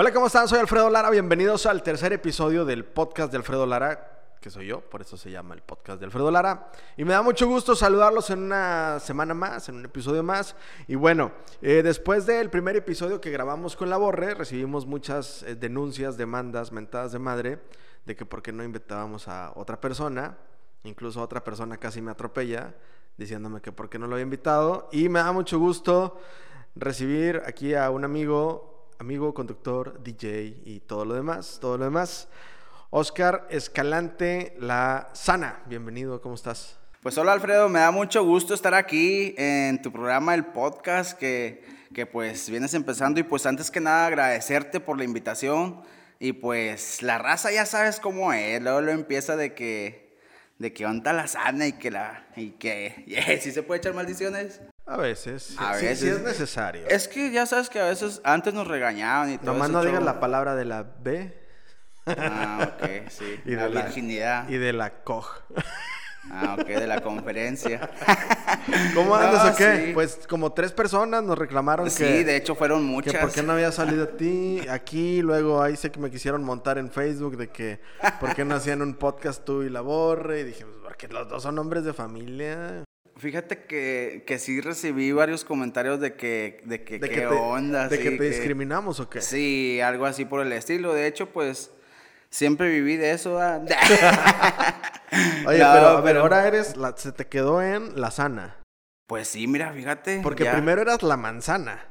Hola, ¿cómo están? Soy Alfredo Lara. Bienvenidos al tercer episodio del podcast de Alfredo Lara, que soy yo, por eso se llama el podcast de Alfredo Lara. Y me da mucho gusto saludarlos en una semana más, en un episodio más. Y bueno, eh, después del primer episodio que grabamos con la Borre, recibimos muchas eh, denuncias, demandas, mentadas de madre, de que por qué no invitábamos a otra persona. Incluso otra persona casi me atropella, diciéndome que por qué no lo había invitado. Y me da mucho gusto recibir aquí a un amigo amigo, conductor, DJ y todo lo demás, todo lo demás. Oscar Escalante La Sana, bienvenido, ¿cómo estás? Pues hola Alfredo, me da mucho gusto estar aquí en tu programa, el podcast, que, que pues vienes empezando y pues antes que nada agradecerte por la invitación y pues la raza ya sabes cómo es, luego lo empieza de que de que onda la sana y que la y que yeah, sí se puede echar maldiciones. A veces, A sí, sí veces. es necesario. Es que ya sabes que a veces antes nos regañaban y todo Nomás ese no digas la palabra de la B Ah, ok, sí. y la de la virginidad. y de la COG. Ah, ok, de la conferencia. ¿Cómo andas No, o qué? sí. Pues como tres personas nos reclamaron Sí, que, de hecho fueron que muchas. por qué no había salido a ti aquí, luego ahí sé que me quisieron montar en Facebook de que por qué no hacían un podcast tú y la borre y dije, pues porque los dos son hombres de familia. Fíjate que, que sí recibí varios comentarios de que, de que De qué que te, onda. de sí, que te discriminamos o qué. Sí, algo así por el estilo. De hecho, pues siempre viví de eso. Oye, No, pero, a ver, pero- ahora eres, la, se te quedó en la sana. Pues sí, mira, fíjate. Porque ya. primero eras la manzana.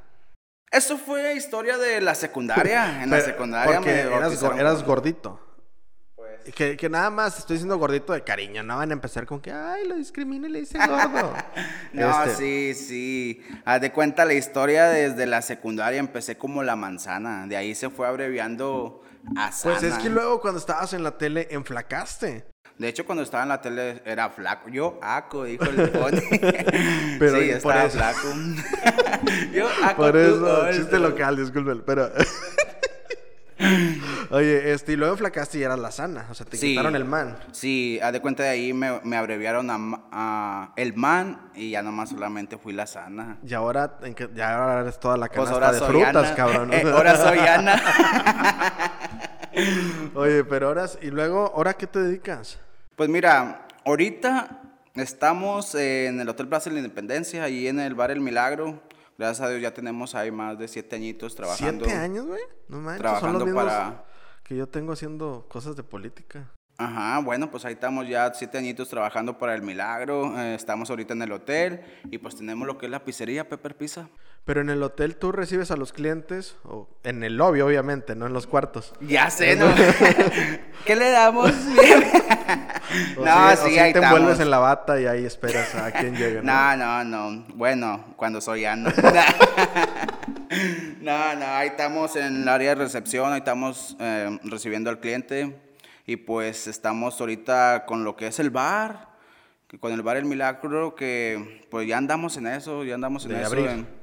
Eso fue historia de la secundaria. En la secundaria Porque me eras, eras gordito. Que, que nada más estoy diciendo gordito de cariño. No van a empezar con que, ay, lo discrimina y le dice gordo. No, Este, sí, sí. Haz de cuenta la historia desde la secundaria. Empecé como la manzana. De ahí se fue abreviando a sana. Pues es que luego cuando estabas en la tele enflacaste. De hecho, cuando estaba en la tele era flaco. Yo, aco, dijo el pony. Pero sí, estaba eso- flaco. Yo, aco, Por eso, chiste local, disculpen, pero... Oye, este, y luego enflacaste y eras la sana. O sea, te Sí. quitaron el man. Sí, haz de cuenta de ahí me, me abreviaron a, a el man y ya nomás solamente fui la sana. Y ahora, en que, ya ahora eres toda la Pues canasta de frutas, Ana. cabrón. Eh, ahora soy Ana. Oye, pero ahora, y luego, ¿ahora qué te dedicas? Pues mira, ahorita estamos en el Hotel Plaza de la Independencia, ahí en el bar El Milagro. Gracias a Dios ya tenemos ahí más de siete añitos trabajando. ¿Siete años, güey? No manches, son trabajando los mismos para- que yo tengo haciendo cosas de política. Ajá, bueno, pues ahí estamos ya siete añitos trabajando para El Milagro. eh, estamos ahorita en el hotel y pues tenemos lo que es la pizzería Pepper Pizza. Pero en el hotel tú recibes a los clientes, o en el lobby, obviamente, no en los cuartos. Ya sé, ¿no? ¿Qué le damos? O no, sí, o sí, ahí te estamos. envuelves en la bata y ahí esperas a quién llega, ¿no? No, no, no. Bueno, cuando soy Ana. no, no, ahí estamos en el área de recepción, ahí estamos eh, recibiendo al cliente y pues estamos ahorita con lo que es el bar, con el bar El Milagro, que pues ya andamos en eso, ya andamos en De eso, abrir. en,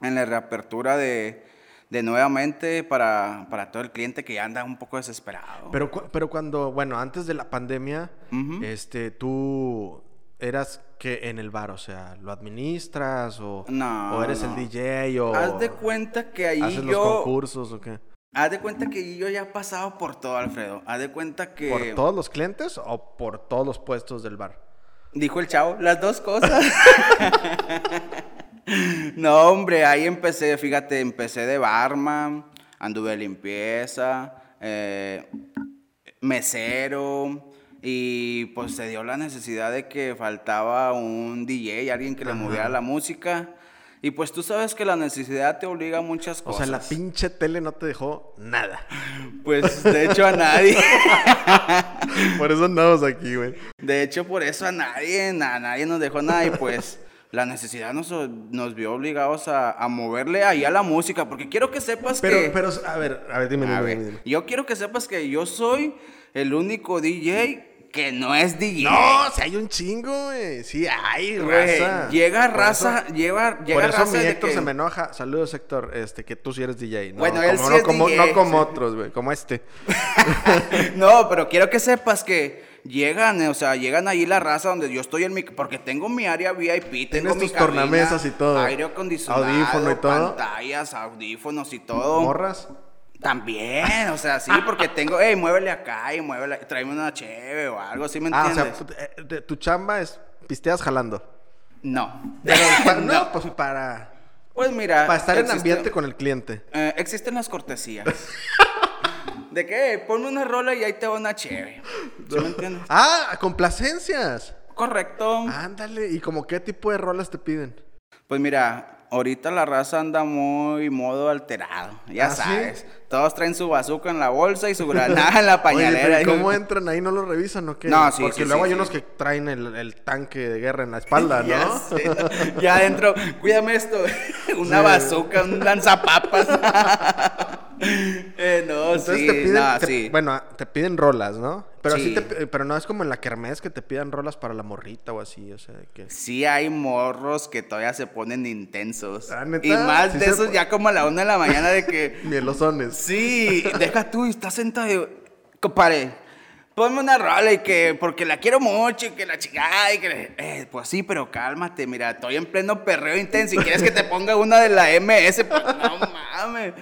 en la reapertura de, de nuevamente para, para todo el cliente que ya anda un poco desesperado. Pero, pero cuando, bueno, antes de la pandemia, Ujú. este, tú eras que en el bar, o sea, ¿lo administras o, No, o eres no. el DJ o Haz de cuenta que ahí haces los yo... concursos o qué? Haz de cuenta que yo ya he pasado por todo, Alfredo. Haz de cuenta que... ¿Por todos los clientes o por todos los puestos del bar? Dijo el chavo, las dos cosas. no, hombre, ahí empecé, fíjate, empecé de barman, anduve de limpieza, eh, mesero, y pues se dio la necesidad de que faltaba un DJ, alguien que le Ajá. moviera la música. Y pues tú sabes que la necesidad te obliga a muchas O cosas. sea, la pinche tele no te dejó nada. Pues de hecho a nadie. Por eso andamos aquí, güey. De hecho, por eso a nadie, a nadie nos dejó nada y pues la necesidad nos, nos vio obligados a, a moverle ahí a la música, porque quiero que sepas Pero, que... pero, a ver, a ver, dime, a dime, ver, dime, yo quiero que sepas que yo soy el único DJ que no es DJ. No, si hay un chingo, güey. Sí, hay raza. Llega raza, eso- lleva, llega Por eso raza mi Héctor que- se me enoja. Saludos, Héctor. Este, que tú sí eres DJ. No, Bueno, como, él sí no, es como, DJ, no como sí. otros, güey. Como este. No, pero quiero que sepas que llegan, eh, o sea, llegan ahí la raza donde yo estoy en mi... Porque tengo mi área VIP, tengo Tienes mi tus cabina, tornamesas y todo. Aire acondicionado, Audífono y todo. pantallas, audífonos y todo. Morras. También, o sea, sí, porque tengo, hey, muévele acá y muévele, tráeme una cheve o algo, ¿sí me Ah, o entiendes? sea, eh, tu chamba es pisteas jalando. no. Pero, pa- no, No. pues para, Pues mira. para estar en ambiente con el cliente. eh, existen las cortesías. ¿De qué? Ponme una rola y ahí te va una chévere. ¿Sí me entiendes? Ah, complacencias. Correcto. Ándale, ¿y como qué tipo de rolas te piden? Pues mira, ahorita la raza anda muy modo alterado. Ya ¿Ah, sí? sabes. Todos traen su bazooka en la bolsa y su granada en la Oye, pañalera. pero ¿y ¿cómo entran ahí? ¿No lo revisan o qué? No, sí, Porque sí, luego hay unos que traen el, el tanque de guerra en la espalda, ¿no? Ya. Ya adentro, cuídame esto. Una bazooka, un lanzapapas. eh, no, Entonces sí, te piden, no, te- sí. bueno, te piden rolas, ¿no? Pero Sí. te- pero no es como en la kermés que te pidan rolas para la morrita o así, o sea, que Sí hay morros que todavía se ponen intensos. Ah. Y más de esos ya como a la una de la mañana de que... mielosones. Sí, deja tú, estás sentado y... Compadre, ponme una rola y que... Porque la quiero mucho y que la chingada y que... Eh, pues sí, pero cálmate, mira, estoy en pleno perreo intenso y quieres que te ponga una de la MS, pues no mames.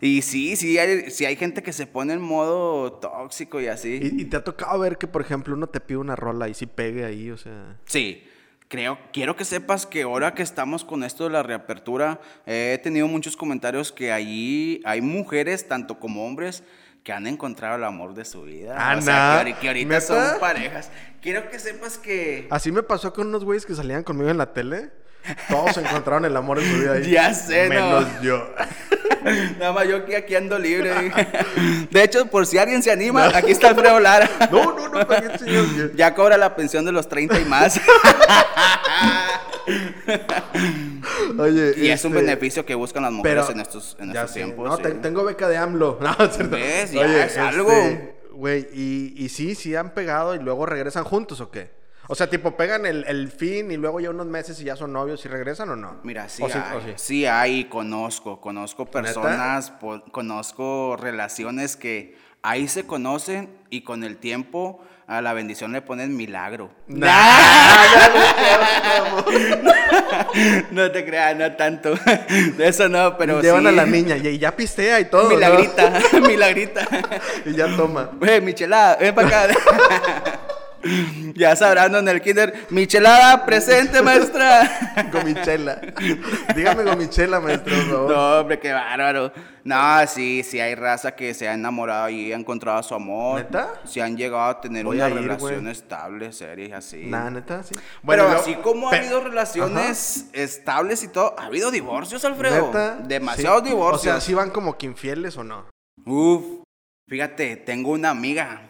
Y sí, sí hay, sí hay gente que se pone en modo tóxico y así. Y, y te ha tocado ver que, por ejemplo, uno te pide una rola y sí pegue ahí, o sea... Sí, creo, quiero que sepas que ahora que estamos con esto de la reapertura, he tenido muchos comentarios que allí hay mujeres, tanto como hombres, que han encontrado el amor de su vida. Ah, o que, ahori- que ahorita son parejas. Quiero que sepas que... Así me pasó con unos güeyes que salían conmigo en la tele. Todos encontraron el amor en su vida ahí. Ya sé, ¿no? Menos yo. Nada más yo que aquí ando libre. De hecho, por si alguien se anima, aquí está Alfredo Lara. No, no, no, ¿para qué chingados? Ya cobra la pensión de los 30 y más. Oye, Y es un este, beneficio que buscan las mujeres en estos, en estos tiempos. No, sí. te- tengo beca de AMLO. No, es cierto. ¿Ves? Ya es algo. Güey, y, y sí, sí han pegado y luego regresan juntos o qué? O sea, tipo, pegan el, el fin y luego ya unos meses y ya son novios y regresan o no? Mira, sí, ¿O sí, hay, o sí? sí hay, conozco, conozco personas, conozco relaciones que ahí se conocen y con el tiempo a la bendición le ponen milagro. no te creas, no tanto. De eso no, pero Llevan sí. a la niña y, ya pistea y todo. ¿no? Milagrita, milagrita. Y ya toma. Güey, michelada, ven para acá. ya sabrán en el kinder. Michelada, presente, maestra. Gomichela. Dígame gomichela, maestro. No, hombre, qué bárbaro. No, sí, sí hay raza que se ha enamorado y ha encontrado su amor. ¿Neta? Sí han llegado a tener Voy una a ir, relación estable, seria y así. Nah, neta, sí. Pero luego- así como ha habido relaciones estables y todo, ha habido divorcios, Alfredo. ¿Neta? Demasiados Sí. divorcios. O sea, ¿sí van como que infieles o no? Uf, fíjate, tengo una amiga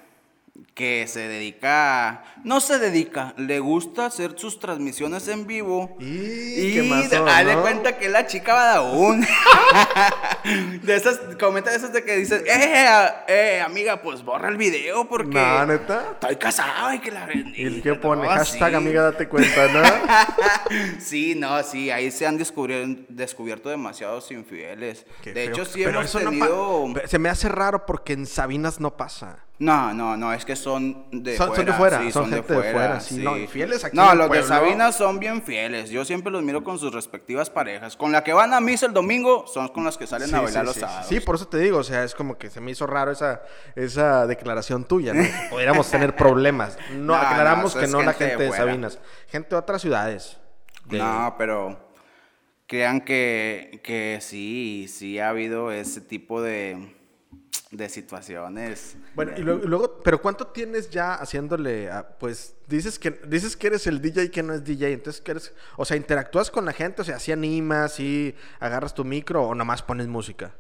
que se dedica, no se dedica, le gusta hacer sus transmisiones en vivo. Y, qué de- de cuenta que la chica va aún. de esas, comenta de esas de que dices, eh, a- eh, amiga, pues borra el video porque No, neta. estoy casado y que la ¿Y el que pone? No, Hashtag sí. amiga, date cuenta, ¿no? Sí, no, sí, ahí se han descubierto demasiados infieles. Qué de feo. hecho, sí Pero hemos no tenido... Se me hace raro porque en Sabinas no pasa. No, no, no, es que son de Son- son fuera. de fuera, sí, son gente de fuera, sí, no, fieles aquí No, los de. Sabinas son bien fieles. Yo siempre los miro con sus respectivas parejas. Con la que van a misa el domingo son con las que salen a bailar los sábados. Sí, por eso te digo, o sea, es como que se me hizo raro esa, esa declaración tuya, ¿no? Que Podríamos tener problemas. No, No, aclaramos no, que no la gente de de, fuera. Sabinas. Gente de otras ciudades. De- No, pero crean que, que sí, sí ha habido ese tipo de, de situaciones. Bueno, y luego, y luego, pero ¿cuánto tienes ya haciéndole a, pues, dices que, dices que eres el DJ que no es DJ, entonces que eres, o sea, interactúas con la gente, o sea, si animas, si agarras tu micro o nomás pones música?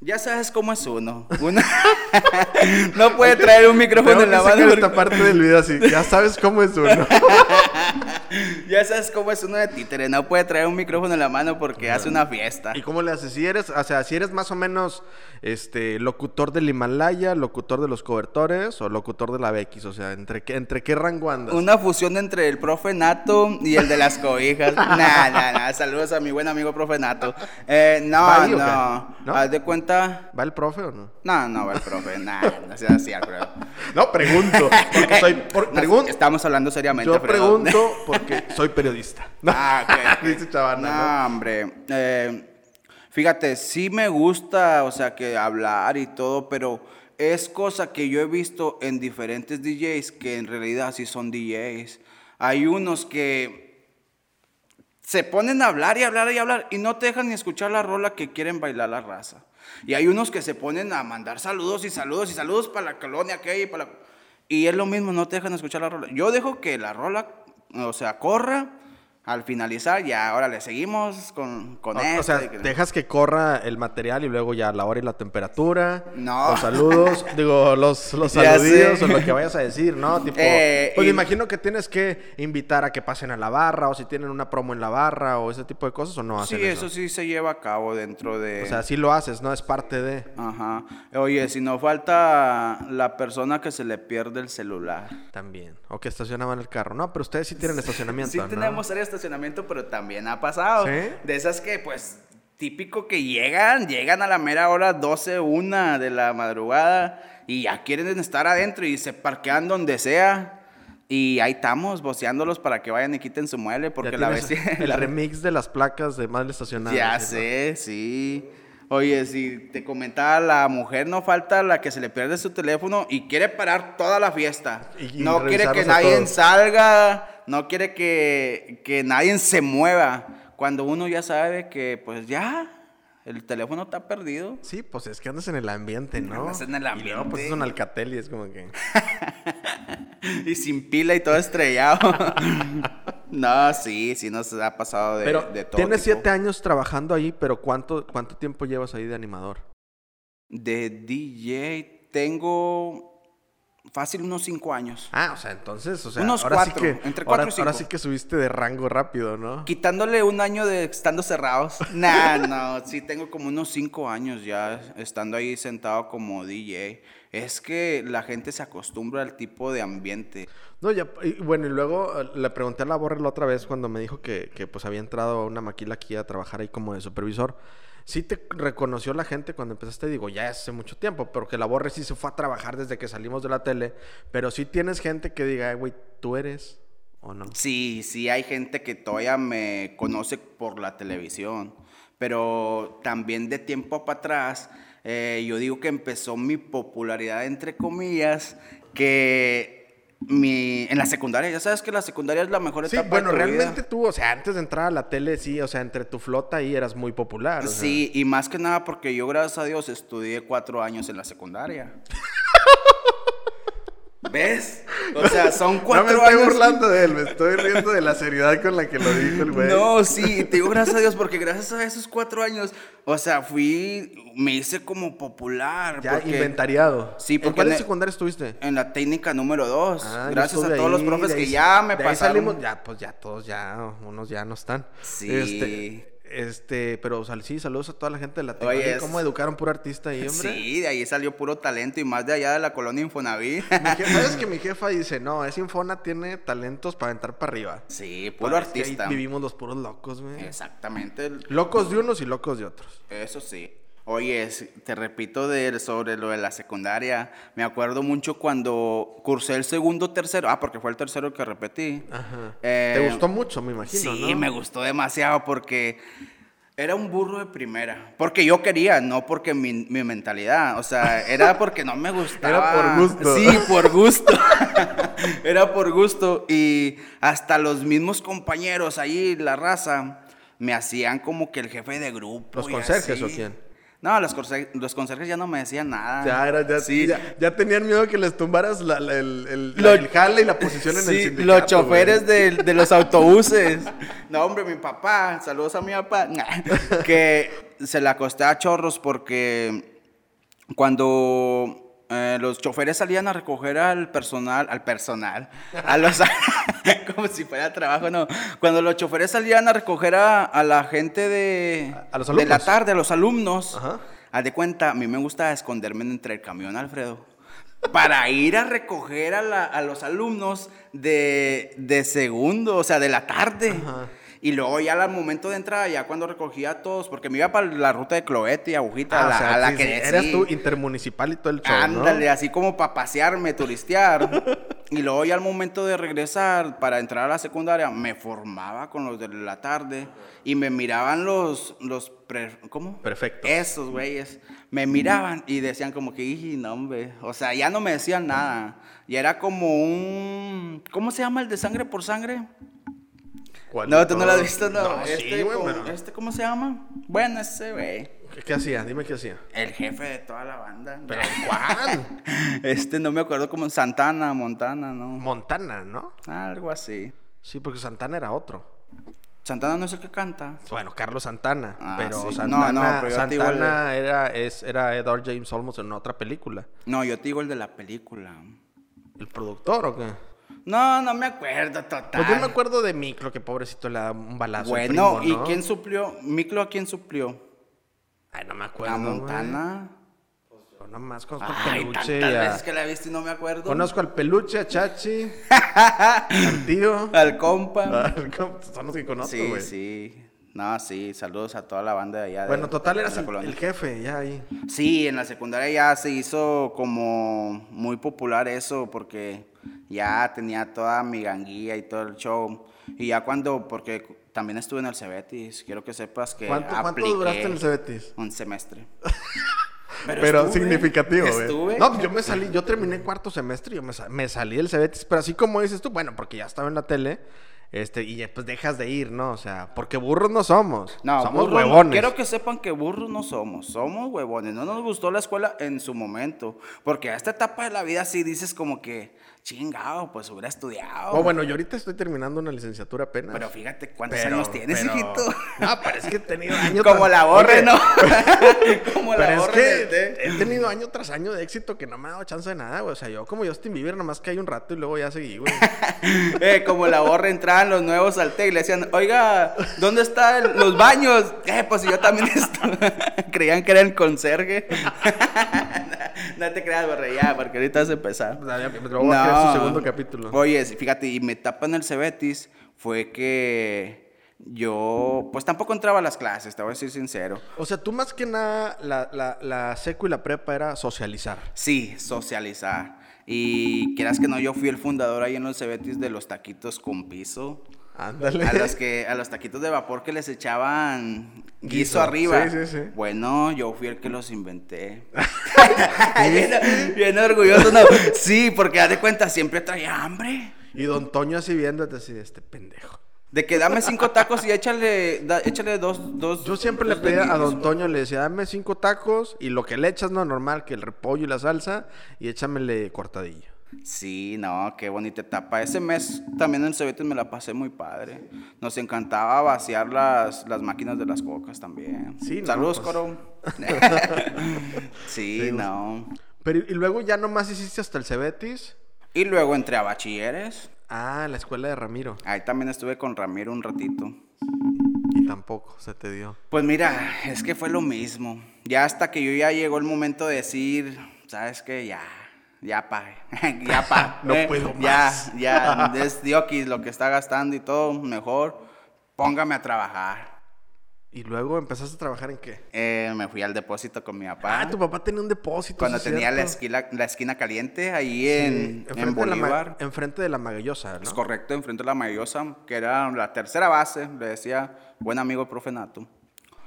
Ya sabes cómo es uno. Uno no puede traer un micrófono en la mano. esta parte del video así, ya sabes cómo es uno. Ya sabes cómo es uno de títere. No puede traer un micrófono en la mano porque hace una fiesta. ¿Y cómo le haces? Si eres, o sea, si eres más o menos este locutor del Himalaya, locutor de los cobertores o locutor de la BX, o sea, ¿entre qué, entre qué rango andas? Una fusión entre el profe Nato y el de las cobijas. nah, nah, nah. Saludos a mi buen amigo profe Nato. Eh, no, ¿Va ahí o no. ¿No? Haz de cuenta. ¿Va el profe o no? No, no va el profe. No sea así, Alfredo. No, pregunto, porque soy, por- Nos- pregun- Estamos hablando seriamente, yo Alfredo. pregunto porque soy periodista. Ah, ok, ok. Dice Chavana, ¿no? No, hombre. Eh, Fíjate, sí me gusta, o sea, que hablar y todo, pero es cosa que yo he visto en diferentes DJs que en realidad sí son DJs. Hay unos que se ponen a hablar y hablar y hablar y no te dejan ni escuchar la rola que quieren bailar la raza. Y hay unos que se ponen a mandar saludos y saludos y saludos para la colonia que hay. Para la... Y es lo mismo, no te dejan escuchar la rola. Yo dejo que la rola, o sea, corra al finalizar, ya ahora le seguimos con, con O, esto o sea, dejas que corra el material y luego ya la hora y la temperatura. No. Los saludos, digo, los, los o lo que vayas a decir, ¿no? Tipo, Eh, pues y- me imagino que tienes que invitar a que pasen a la barra o si tienen una promo en la barra o ese tipo de cosas o no Sí, hacen eso sí se lleva a cabo dentro de... O sea, sí lo haces, ¿no? Es parte de... Ajá. Oye, si no falta la persona que se le pierde el celular. También. O que estacionaban el carro. No, pero ustedes sí tienen estacionamiento, Sí ¿no? tenemos área de estacionamiento, pero también ha pasado. ¿Sí? De esas que, pues, típico que llegan, llegan a la mera hora 12, 1 de la madrugada y ya quieren estar adentro y se parquean donde sea. Y ahí estamos, boceándolos para que vayan y quiten su mueble, Ya porque la vez... El remix de las placas de mal estacionadas. Ya sé, sí. Oye, si te comentaba, la mujer no falta la que se le pierde su teléfono y quiere parar toda la fiesta. Y- y no quiere que nadie salga, no quiere que, que nadie se mueva. Cuando uno ya sabe que, pues ya, el teléfono está perdido. Sí, pues es que andas en el ambiente, ¿no? Andas en el Y luego, pues ambiente. es un alcatel y es como que... Y sin pila y todo estrellado. no, sí, sí nos ha pasado de, Pero de todo. tienes tipo. siete años trabajando ahí, pero ¿cuánto, ¿cuánto tiempo llevas ahí de animador? De DJ tengo fácil unos cinco años. Ah, o sea, entonces, o sea, Unos ahora cuatro, sí que... entre ahora, cuatro y ahora cinco. sí que subiste de rango rápido, ¿no? Quitándole un año de estando cerrados. Nah, no, sí tengo como unos cinco años ya estando ahí sentado como DJ. Es que la gente se acostumbra al tipo de ambiente. No, ya, y bueno, y luego eh, le pregunté a la Borre la otra vez cuando me dijo que, que, pues había entrado a una maquila aquí a trabajar ahí como de supervisor. Sí te reconoció la gente cuando empezaste, digo, ya hace mucho tiempo, pero que la Borre sí se fue a trabajar desde que salimos de la tele, pero sí tienes gente que diga, "Eh, güey, ¿tú eres o no? Sí, sí hay gente que todavía me conoce por la televisión, pero también de tiempo para atrás, eh, yo digo que empezó mi popularidad, entre comillas, que mi, en la secundaria, ya sabes que la secundaria es la mejor Sí, etapa bueno, de tu vida. realmente tú, o sea, antes de entrar a la tele, sí, o sea, entre tu flota ahí eras muy popular. o sea. Sí, y más que nada porque yo, gracias a Dios, estudié cuatro años en la secundaria. ¿Ves? O sea, son No cuatro me estoy años. burlando de él, me estoy riendo de la seriedad con la que lo dijo el güey. No, sí, te digo gracias a Dios, porque gracias a esos cuatro años, o sea, fui, me hice como popular. Ya porque inventariado. Sí, ¿En porque cuál en el- secundaria estuviste? En la técnica número dos, Ah, gracias a todos los profes que ahí- ya me de ahí pasaron. salimos, ya, pues ya todos ya, unos ya no están. Sí. Este, este, pero o sea, sí, saludos a toda la gente de la. Oye, ¿Cómo es- educaron puro artista ahí, hombre? Sí, de ahí salió puro talento y más de allá de la colonia Infonavit. Mi jefa- ¿Sabes que mi jefa dice, no, ese Infona tiene talentos para entrar para arriba? sí, puro Pero es que ahí artista. vivimos los puros locos, güey. Exactamente. Locos de unos y locos de otros. Eso sí. Oye, te repito de, sobre lo de la secundaria. Me acuerdo mucho cuando cursé el segundo, tercero. Ah, porque fue el tercero que repetí. Ajá. Eh, Te gustó mucho, me imagino, Sí, ¿no? me gustó demasiado porque era un burro de primera. Porque yo quería, no porque mi, mi mentalidad. O sea, era porque no me gustaba. Era por gusto. Sí, por gusto. era por gusto. Y hasta los mismos compañeros ahí, la raza, me hacían como que el jefe de grupo. ¿Los conserjes o quién? No, los, los conserjes ya no me decían nada. Ya, era, ya, Sí. ya, ya tenían miedo que les tumbaras la- la- el, el, Lo- el jale y la posición en el Sí, sindicato. los choferes de, de los autobuses. No, hombre, mi papá, saludos a mi papá, que se le acosté a chorros porque cuando eh, los choferes salían a recoger al personal, al personal, a los, como si fuera trabajo, no. Cuando los choferes salían a recoger a, a la gente de, A- a los de la tarde, a los alumnos, Ajá. haz de cuenta, a mí me gusta esconderme entre el camión, Alfredo para ir a recoger a, la- a los alumnos de, de segundo, o sea, de la tarde. Ajá. Y luego ya al momento de entrada, ya cuando recogía a todos, porque me iba para la ruta de Cloete y Agujita, Ah, a la, o sea, a la sí, que sí, eras tú intermunicipal y todo el show, Ándale, ¿no? así como para pasearme, turistear. Y luego ya al momento de regresar para entrar a la secundaria, me formaba con los de la tarde y me miraban los, los pre- ¿cómo? Perfecto. Esos güeyes. Me miraban y decían como que, "Iji, no, hombre. O sea, ya no me decían nada. Y era como un, ¿cómo se llama el de sangre por sangre? ¿Cuál No, tú no lo has visto, no. No, este, sí, güey, pero- este, ¿cómo se llama? Bueno, ese güey. ¿Qué, qué hacía? Dime qué hacía. El jefe de toda la banda. ¿Pero cuál? Este, no me acuerdo como Santana, Montana, ¿no? Montana, ¿no? Algo así. Sí, porque Santana era otro. Santana no es el que canta. Bueno, Carlos Santana. Ah, pero sí. No, Santana, no, pero el de- Santana era, es, era Edward James Olmos en otra película. No, yo te digo el de la película. ¿El productor o qué? No, no me acuerdo total. Pues yo me acuerdo de Micro, que pobrecito le da un balazo. al Bueno, primo, ¿no? ¿y quién suplió? ¿Miklo a quién suplió? Ay, no me acuerdo. A. Montana. Yo nomás conozco al peluche. tantas a- veces que la he visto y no me acuerdo. Conozco al peluche, a Chachi, al tío. Al compa. al compa, Son los que conozco, sí, güey. sí. No, sí, saludos a toda la banda de allá. de- Bueno, total de eras el jefe, ya ahí. Sí, en la secundaria ya se hizo como muy popular eso porque ya tenía toda mi ganguilla y todo el show. Y ya cuando, porque también estuve en el Cebetis, quiero que sepas que ¿Cuánto, cuánto duraste en el Cebetis? Un semestre. Pero, estuve, significativo, güey. Estuve. No, yo me salí, yo terminé cuarto semestre y yo me, me salí del Cebetis, pero así como dices tú, bueno, porque ya estaba en la tele, este, y pues dejas de ir, ¿no? O sea, porque burros no somos. No, somos no. huevones. Quiero que sepan que burros no somos, somos huevones. No nos gustó la escuela en su momento, porque a esta etapa de la vida sí dices como que, chingado, pues hubiera estudiado. Oh, bueno, yo ahorita estoy terminando una licenciatura apenas. Pero fíjate cuántos Pero- años tienes, pero- hijito. No, pero es que he tenido año Como tras- la borre, Oye, ¿no? como la Pero es borre que he tenido año tras año de éxito que no me ha dado chance de nada, güey. O sea, yo como Justin Bieber, nomás que hay un rato y luego ya seguí, güey. Eh, como la borra entraban los nuevos al té y le decían, oiga, ¿dónde están los baños? Eh, pues yo también estoy. Creían que era el conserje. no te creas, borre, ya, porque ahorita vas a empezar. Luego voy a crear su segundo capítulo. Oye, fíjate, y mi etapa en el Cebetis fue que yo, pues tampoco entraba a las clases, te voy a decir sincero. O sea, tú más que nada, la, la, la seco y la prepa era socializar. Sí, socializar. Y quieras que no, yo fui el fundador ahí en los Cebetis de los taquitos con piso. Ándale. A los, que, a los taquitos de vapor que les echaban guiso, Guiso. arriba. Sí, sí, sí. Bueno, yo fui el que los inventé. bien, bien orgulloso, ¿no? Sí, porque haz de cuenta, siempre traía hambre. Y don Toño así viéndote así este pendejo. De que dame cinco tacos y échale, da- échale dos, dos. Yo siempre le dos pedía a don Toño, le decía, dame cinco tacos y lo que le echas, no normal, que el repollo y la salsa, y échamele cortadillo. Sí, no, qué bonita etapa. Ese mes también en Cebetis me la pasé muy padre. Nos encantaba vaciar las, las máquinas de las cocas también. Sí, no, Saludos, pues. Coro. sí, Sí, no. Pero y luego ya nomás hiciste hasta el Cebetis. Y luego entré a bachilleres. Ah, la escuela de Ramiro. Ahí también estuve con Ramiro un ratito. Y tampoco se te dio. Pues mira, es que fue lo mismo. Ya hasta que yo ya llegó el momento de decir, ¿sabes qué? Ya, ya pa, ya pa. No eh, puedo ya, más. Ya, es diokis lo que está gastando y todo, mejor póngame a trabajar. Y luego empezaste a trabajar en qué? Eh, me fui al depósito con mi papá. Ah, tu papá tenía un depósito. cuando tenía la esquina, la esquina caliente ahí Sí, en, en de la Bolívar. enfrente de la Magallosa, ¿no? Es correcto, enfrente de la Mayosa, que era la tercera base, le decía buen amigo el profe Nato.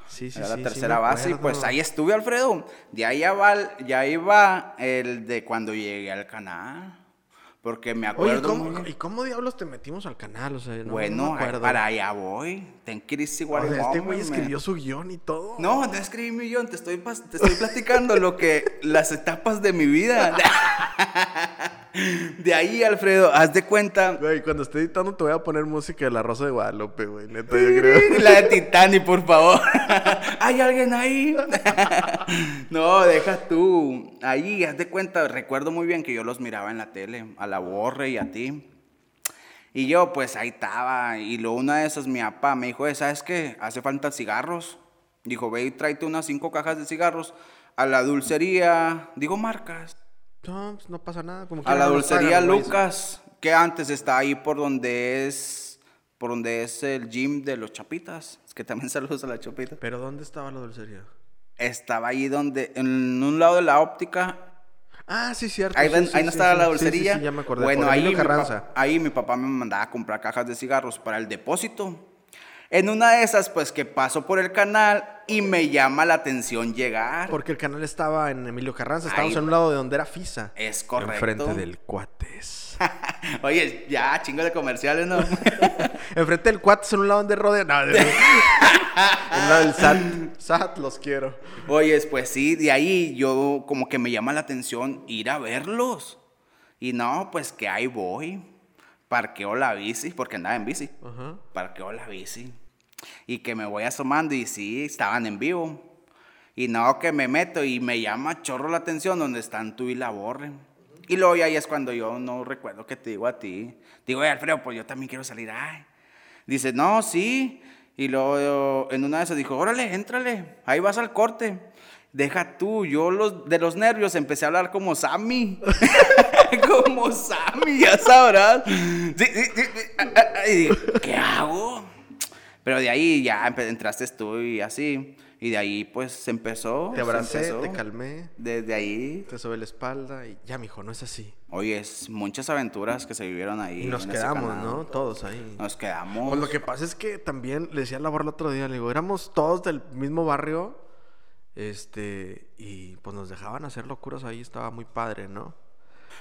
Sí, sí, Era sí, la sí, tercera base y pues ahí estuve, Alfredo. De ahí ya va, ya iba el de cuando llegué al canal. Porque me Oye, acuerdo. ¿cómo, muy bien. ¿y cómo diablos te metimos al canal? O sea, no, bueno, no me acuerdo. para allá voy. Ten ir igual. O sea, este güey escribió su guion y todo. No, no escribí mi guion, te estoy, te estoy platicando lo que, las etapas de mi vida. De ahí, Alfredo, haz de cuenta. Güey, cuando esté editando te voy a poner música de La Rosa de Guadalupe, güey. Neta, yo creo. La de Titanic, por favor. ¿Hay alguien ahí? no, deja tú. Ahí, haz de cuenta, recuerdo muy bien que yo los miraba en la tele, a la Borre y a ti. Y yo, pues ahí estaba. Y luego una de esas, mi papá me dijo, "Eh, ¿sabes qué? Hace falta cigarros. Dijo, ve y tráete unas cinco cajas de cigarros a la dulcería. Digo marcas. No, pues no pasa nada. Como A la dulcería pagan, güey. Lucas, que antes está ahí por donde es, por donde es el gym de los Chapitas. Es que también saludos a la Chapita. ¿Pero dónde estaba la dulcería? Estaba ahí donde, en un lado de la óptica. Ah, sí, cierto. Ahí, sí, ven- sí, ahí no estaba la dulcería. sí, ya me acordé. Bueno, por ahí Emilio mi, pa- Carranza. ahí mi papá me mandaba a comprar cajas de cigarros para el depósito. En una de esas, pues que paso por el canal y me llama la atención llegar. Porque el canal estaba en Emilio Carranza. Estábamos Ahí. en un lado de donde era FISA. Es correcto. Enfrente del Cuates. Oye, ya, chingo de comerciales, ¿no? Enfrente del Cuates en un lado donde rodea. No, de- en un lado del SAT. SAT, los quiero. Oye, pues sí, de ahí yo como que me llama la atención ir a verlos. Y no, pues que ahí voy. Parqueo la bici, porque andaba en bici. Ajá. Parqueo la bici. Y que me voy asomando y sí, estaban en vivo. Y no, que me meto y me llama chorro la atención donde están tú y la borre. Y luego ahí es cuando yo no recuerdo que te digo a ti. Digo, oye, Alfredo, pues yo también quiero salir. Ay. Dice, no, sí. Y luego en una de esas dijo, órale, éntrale, ahí vas al corte. Deja tú, yo los, de los nervios empecé a hablar como Sammy. como Sammy, ya sabrás. Sí, sí, sí, Y digo, ¿qué hago? Pero de ahí ya entraste tú y así. Y de ahí pues se empezó. Te abracé, empezó. te calmé, Desde ahí, te sobre la espalda y ya, mijo, no es así. oye, es muchas aventuras que se vivieron ahí. Y nos quedamos. ¿no? Todos ahí. Nos quedamos. Pues lo que pasa es que también le decía a la borra el otro día, le digo, éramos todos del mismo barrio, este, y pues nos dejaban hacer locuras ahí, estaba muy padre, ¿no?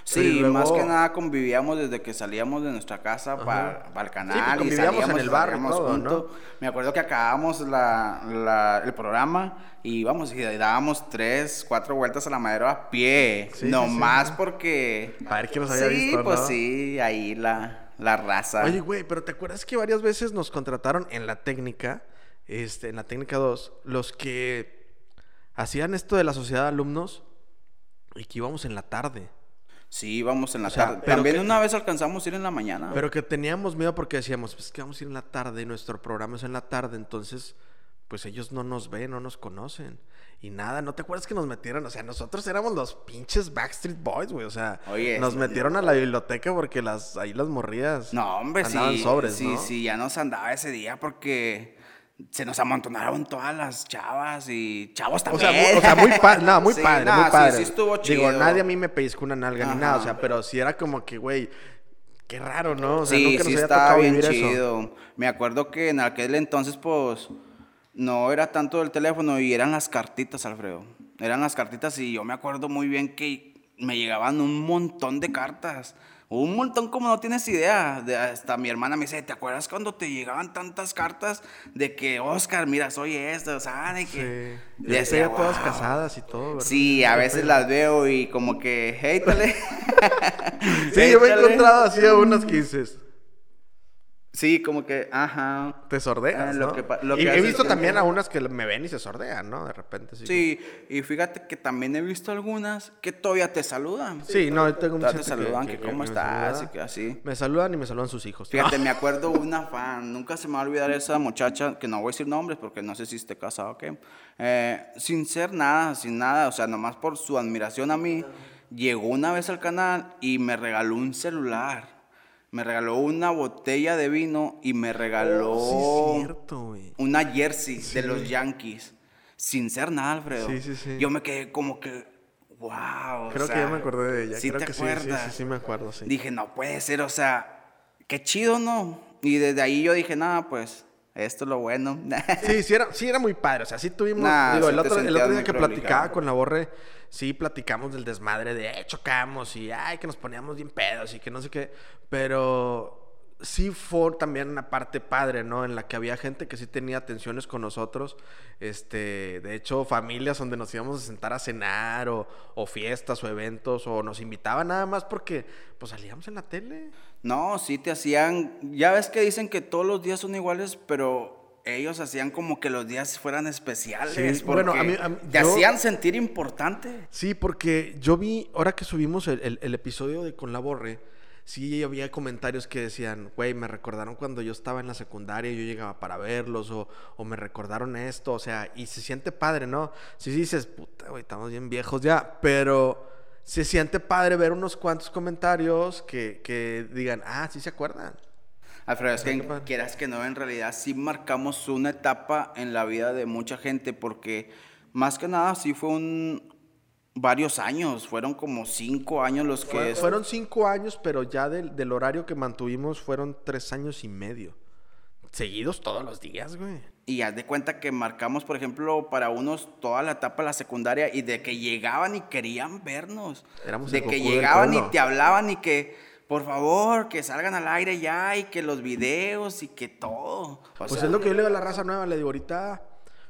Sí, luego- más que nada convivíamos desde que salíamos de nuestra casa para, el pues canal y convivíamos en salíamos, el barrio salíamos todo, juntos. Me acuerdo que acabábamos la, la- el programa y íbamos y dábamos tres, cuatro vueltas a la madera a pie. Sí, sí, no sí, más sí. porque... A ver quién nos había sí, visto, pues ¿no? sí, ahí la, la raza. Oye, güey, pero ¿te acuerdas que varias veces nos contrataron en la técnica, este, en la técnica 2, los que hacían esto de la sociedad de alumnos y que íbamos en la tarde? Sí, íbamos en la O sea, tarde. También que- una vez alcanzamos a ir en la mañana. Pero que teníamos miedo porque decíamos, pues que vamos a ir en la tarde y nuestro programa es en la tarde, entonces, pues ellos no nos ven, no nos conocen. Y nada, ¿no te acuerdas que nos metieron? O sea, nosotros éramos los pinches Backstreet Boys, güey. O sea, Oye, nos metieron a la biblioteca porque las, ahí las morrías. No, hombre, andaban sí. sobres, sí, ¿no? sí, ya nos andaba ese día porque se nos amontonaron todas las chavas y chavos O sea, también. muy, o sea, muy padre, no, muy Sí, padre, no, muy sí, padre. Sí, estuvo chido. Digo, nadie a mí me pellizcó una nalga ni nada, o sea, pero sí era como que, güey, qué raro, ¿no? O sea, sí, nunca nos sí había tocado bien vivir eso. chido. Me acuerdo que en aquel entonces, pues, no era tanto el teléfono y eran las cartitas, Alfredo. Eran las cartitas y yo me acuerdo muy bien que me llegaban un montón de cartas. Un montón como no tienes idea. De- hasta mi hermana me dice, ¿te acuerdas cuando te llegaban tantas cartas de que, Oscar, mira, soy esto, o sea, de Sí. que... Decía, ahorita ya todas "Wow". casadas y todo, ¿verdad? Sí, a veces las veo y como que, héitale. Sí, yo me he encontrado así a unas que dices, Sí, como que, ajá. te sordeas, Ah, lo ¿no? que pa- lo y que he visto que- también a unas que me ven y se sordean, ¿no? De repente, sí. Sí, y fíjate que también he visto algunas que todavía te saludan. Sí, no, yo tengo Todavía te saludan, que, cómo estás, saluda. y que así. Me saludan y me saludan sus hijos. Fíjate, me acuerdo una fan, nunca se me va a olvidar esa muchacha, que no voy a decir nombres porque no sé si esté casada o qué. Eh, sin ser nada, sin nada, o sea, nomás por su admiración a mí, llegó una vez al canal y me regaló un celular. Me regaló una botella de vino y me regaló Oh, sí, cierto, una jersey de los Yankees. Sin ser nada, Alfredo. Sí, sí, sí. Yo me quedé como que, wow. Creo que ya me acordé de ella. ¿Sí Creo te que sí, acuerdas? sí, sí, sí, me acuerdo, sí. Dije, no puede ser, o sea, qué chido, ¿no? Y desde ahí yo dije, nada, pues, esto es lo bueno. Sí, sí era, sí era muy padre. O sea, sí tuvimos. Nah, digo, el otro, el otro día que platicaba con la Borre, sí platicamos del desmadre de eh, chocamos y ay, que nos poníamos bien pedos y que no sé qué. Pero sí fue también una parte padre, ¿no? En la que había gente que sí tenía atenciones con nosotros. Este, de hecho, familias donde nos íbamos a sentar a cenar o, o fiestas o eventos o nos invitaban nada más porque pues salíamos en la tele. No, sí te hacían, ya ves que dicen que todos los días son iguales, pero ellos hacían como que los días fueran especiales. Sí, bueno, porque a mí- a mí- te yo- hacían sentir importante. Sí, porque yo vi, ahora que subimos el, el- el episodio de Con la Borre, sí había comentarios que decían, güey, me recordaron cuando yo estaba en la secundaria y yo llegaba para verlos, o, o me recordaron esto, o sea, y se siente padre, ¿no? Sí, sí dices, puta, güey, estamos bien viejos ya, pero se siente padre ver unos cuantos comentarios que, que digan, ah, sí se acuerdan. Alfredo, es que quieras que no, en realidad sí marcamos una etapa en la vida de mucha gente porque más que nada sí fue un, varios años, fueron como cinco años los que... Fue- fueron cinco años, pero ya del, del horario que mantuvimos fueron tres años y medio. Seguidos todos los días, güey. Y haz de cuenta que marcamos, por ejemplo, para unos toda la etapa de la secundaria y de que llegaban y querían vernos. Éramos de que llegaban y te hablaban y que, por favor, que salgan al aire ya y que los videos y que todo. O Pues sea, es lo que yo le digo a la raza nueva, le digo, ahorita,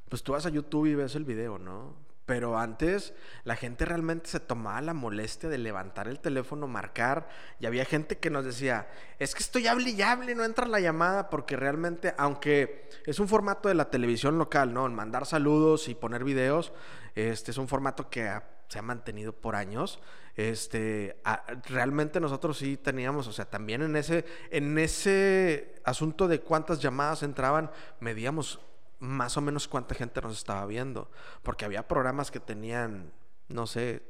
pues tú vas a YouTube y ves el video, ¿no? Pero antes la gente realmente se tomaba la molestia de levantar el teléfono, marcar, y había gente que nos decía, es que estoy hable y hable, no entra la llamada, porque realmente, aunque es un formato de la televisión local, ¿no? En mandar saludos y poner videos, este es un formato que se ha mantenido por años. Este, realmente nosotros sí teníamos, o sea, también en ese, en ese asunto de cuántas llamadas entraban, medíamos más o menos cuánta gente nos estaba viendo, porque había programas que tenían, no sé,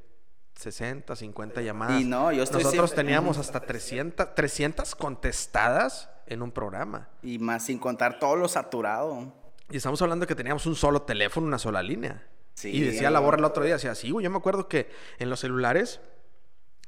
60, 50 llamadas. Y no, yo estoy Nosotros siempre- teníamos hasta 300, 300 contestadas en un programa. Y más sin contar todo lo saturado. Y estamos hablando que teníamos un solo teléfono, una sola línea. Sí. Y decía la borra el otro día, decía, sí, güey, yo me acuerdo que en los celulares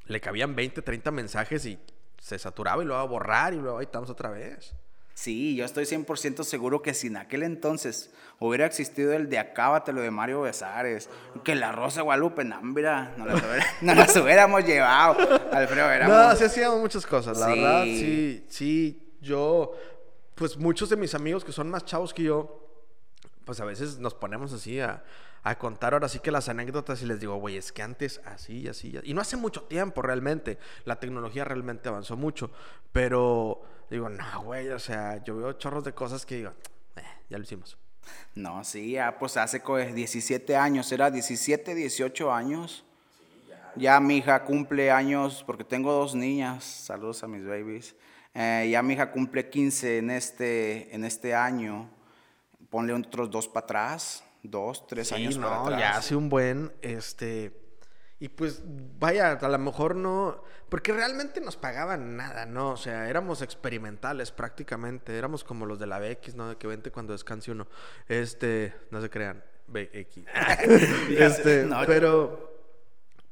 le cabían 20, 30 mensajes y se saturaba y luego a borrar y luego ahí estamos otra vez. Sí, yo estoy 100% seguro que si en aquel entonces hubiera existido el de Acábatelo de Mario Besares, que la Rosa Guadalupe, no, mira, no las, hubiera- no las hubiéramos llevado. Alfredo, éramos... No, sí hacíamos muchas cosas, la Sí. verdad, sí, sí, yo, pues muchos de mis amigos que son más chavos que yo, pues a veces nos ponemos así a, a contar ahora sí que las anécdotas y les digo, güey, es que antes así, así, y no hace mucho tiempo realmente, la tecnología realmente avanzó mucho, pero digo, no, güey, o sea, yo veo chorros de cosas que digo, "Eh, ya lo hicimos. No, sí, ya pues hace co- 17 años, era 17, 18 años. Ya mi hija cumple años, porque tengo dos niñas, saludos a mis babies. Eh, ya mi hija cumple 15 en este, en este año. Ponle otros dos para atrás, dos, tres Sí, años para no, atrás. ya hace un buen, este, y pues, vaya, a lo mejor no, porque realmente nos pagaban nada, ¿no? O sea, éramos experimentales prácticamente, éramos como los de la BX, ¿no? De que vente cuando descanse uno, este, no se crean, BX. este, no. pero,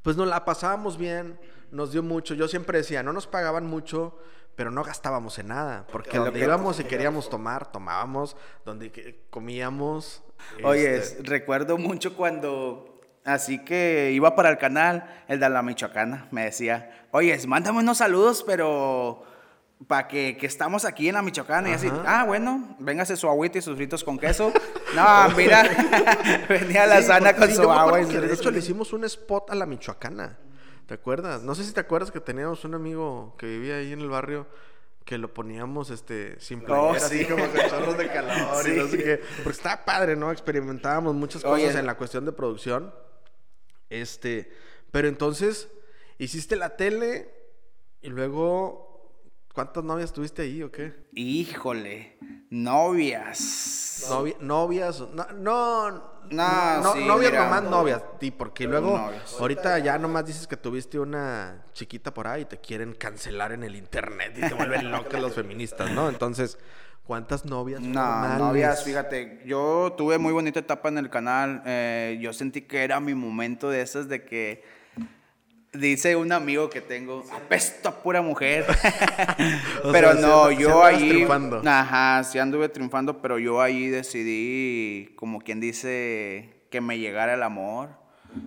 pues nos la pasábamos bien, nos dio mucho, yo siempre decía, no nos pagaban mucho, pero no gastábamos en nada, porque donde íbamos y queríamos tomar, tomábamos, donde comíamos. Oye, este, es- recuerdo mucho cuando, así que iba para el canal, el de la Michoacana, me decía, oye, mándame unos saludos, pero para que, que estamos aquí en la Michoacana. Y así, ah, bueno, véngase su agüita y sus fritos con queso. No, mira, venía la Sí, sana con sí, su agua. y sus de hecho le hicimos un spot a la Michoacana. ¿Te acuerdas? No sé si te acuerdas que teníamos un amigo que vivía ahí en el barrio que lo poníamos este sin Oh, playera, así sí. como con chorros de calor y no sé Sí. qué. Porque estaba padre, ¿no? Experimentábamos muchas cosas Oye. en la cuestión de producción. Este, pero entonces hiciste la tele y luego ¿cuántas novias tuviste ahí o qué? Híjole, novias. Novi- novias, no, no, No, no sí, novias mira. nomás novias, sí, porque luego Novias. ahorita ya nomás dices que tuviste una chiquita por ahí y te quieren cancelar en el internet y te vuelven locos los feministas, ¿no? Entonces, ¿cuántas novias? No, formales? novias, fíjate, yo tuve muy bonita etapa en el canal. eh, yo sentí que era mi momento de esas de que dice un amigo que tengo, apesto a pura mujer. Pero sea, no, sí yo andabas ahí, triunfando. ajá, sí anduve triunfando, pero yo ahí decidí, como quien dice, que me llegara el amor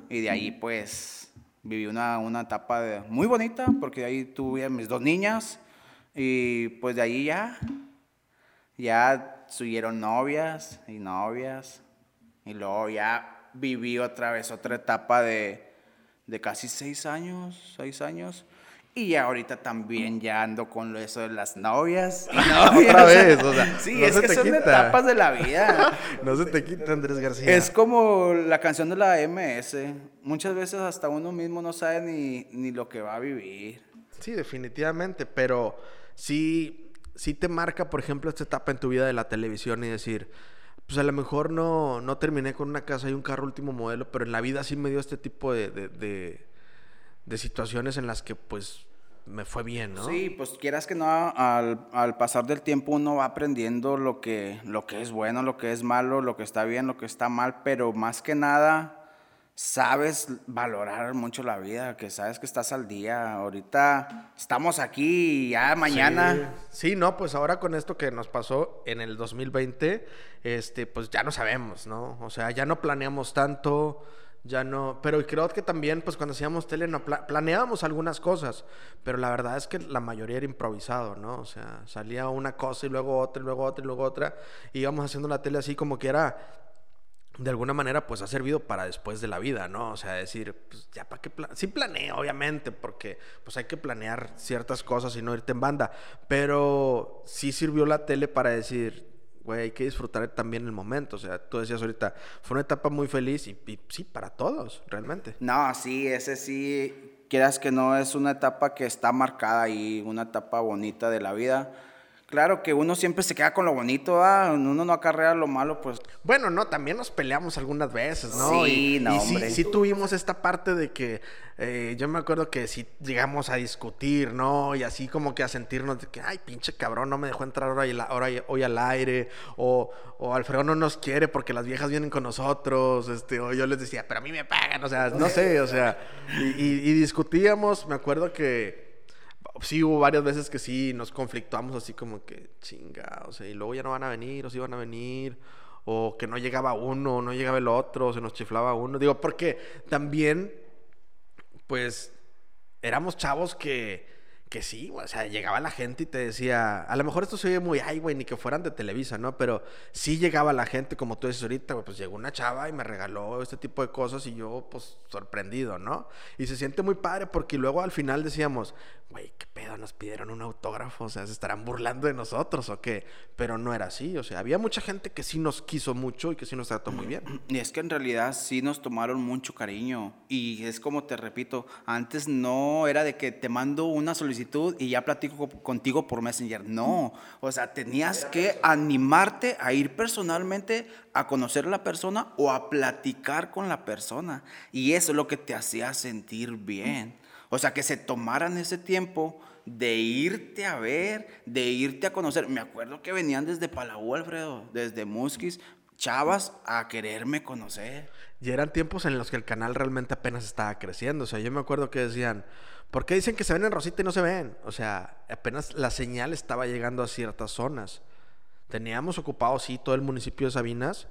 y de ahí pues viví una, una etapa de- muy bonita porque de ahí tuve a mis dos niñas y pues de ahí ya ya subieron novias y novias. Y luego ya viví otra vez otra etapa de, de casi seis años, seis años. Y ya ahorita también ya ando con eso de las novias. novias. Otra vez, o sea, Sí, no es se que te son quita. etapas de la vida. No se te quita Andrés García. Es como la canción de la MS. Muchas veces hasta uno mismo no sabe ni, ni lo que va a vivir. Sí, definitivamente, pero sí, sí te marca, por ejemplo, esta etapa en tu vida de la televisión y decir, pues a lo mejor no, no terminé con una casa y un carro último modelo, pero en la vida sí me dio este tipo de, de, de- de situaciones en las que pues me fue bien, ¿no? Sí, pues quieras que no, al, al pasar del tiempo uno va aprendiendo lo que, lo que es bueno, lo que es malo, lo que está bien, lo que está mal, pero más que nada sabes valorar mucho la vida, que sabes que estás al día. Ahorita estamos aquí y ya mañana. Sí. sí, no, pues ahora con esto que nos pasó en el 2020, este, pues ya no sabemos, ¿no? O sea, ya no planeamos tanto, ya no, pero creo que también, pues cuando hacíamos tele, no planeábamos algunas cosas, pero la verdad es que la mayoría era improvisado, ¿no? O sea, salía una cosa y luego otra, y luego otra, y luego otra, y íbamos haciendo la tele así como que era de alguna manera pues ha servido para después de la vida, ¿no? O sea, decir, pues ya para qué sí planeo, obviamente, porque pues hay que planear ciertas cosas y no irte en banda, pero sí sirvió la tele para decir, güey, hay que disfrutar también el momento, o sea, tú decías ahorita, fue una etapa muy feliz y, y sí, para todos, realmente. No, sí, ese sí, quieras que no, es una etapa que está marcada ahí, una etapa bonita de la vida Claro que uno siempre se queda con lo bonito, ¿ah? uno no acarrea lo malo, pues. Bueno, no, también nos peleamos algunas veces, ¿no? Sí, no, hombre. Sí, sí, tuvimos esta parte de que eh, yo me acuerdo que sí llegamos a discutir, ¿no? Y así como que a sentirnos de que, ay, pinche cabrón, no me dejó entrar ahora, hoy al aire, o, o Alfredo no nos quiere porque las viejas vienen con nosotros, este, o yo les decía, pero a mí me pagan, o sea, no sé, o sea, y discutíamos, me acuerdo que sí hubo varias veces que sí nos conflictuamos así como que chinga, o sea, y luego ya no van a venir, o sí van a venir, o que no llegaba uno, no llegaba el otro, o se nos chiflaba uno. Digo, porque también, pues, éramos chavos que que sí, o sea, llegaba la gente y te decía, a lo mejor esto se oye muy, ay, güey, ni que fueran de Televisa, ¿no? Pero sí llegaba la gente, como tú dices ahorita, pues llegó una chava y me regaló este tipo de cosas y yo, pues, sorprendido, ¿no? Y se siente muy padre porque luego al final decíamos, güey, qué pedo, nos pidieron un autógrafo, o sea, se estarán burlando de nosotros o qué. Pero no era así, o sea, había mucha gente que sí nos quiso mucho y que sí nos trató muy bien. Y es que en realidad sí nos tomaron mucho cariño. Y es como te repito, antes no era de que te mando una solicitud y ya platico contigo por Messenger. No, o sea, tenías que animarte a ir personalmente a conocer a la persona o a platicar con la persona. Y eso es lo que te hacía sentir bien. O sea, que se tomaran ese tiempo de irte a ver, de irte a conocer. Me acuerdo que venían desde Palau, Alfredo, desde Musquis, chavas a quererme conocer. Y eran tiempos en los que el canal realmente apenas estaba creciendo. O sea, yo me acuerdo que decían, ¿Por qué dicen que se ven en Rosita y no se ven? O sea, apenas la señal estaba llegando a ciertas zonas. Teníamos ocupado, sí, todo el municipio de Sabinas,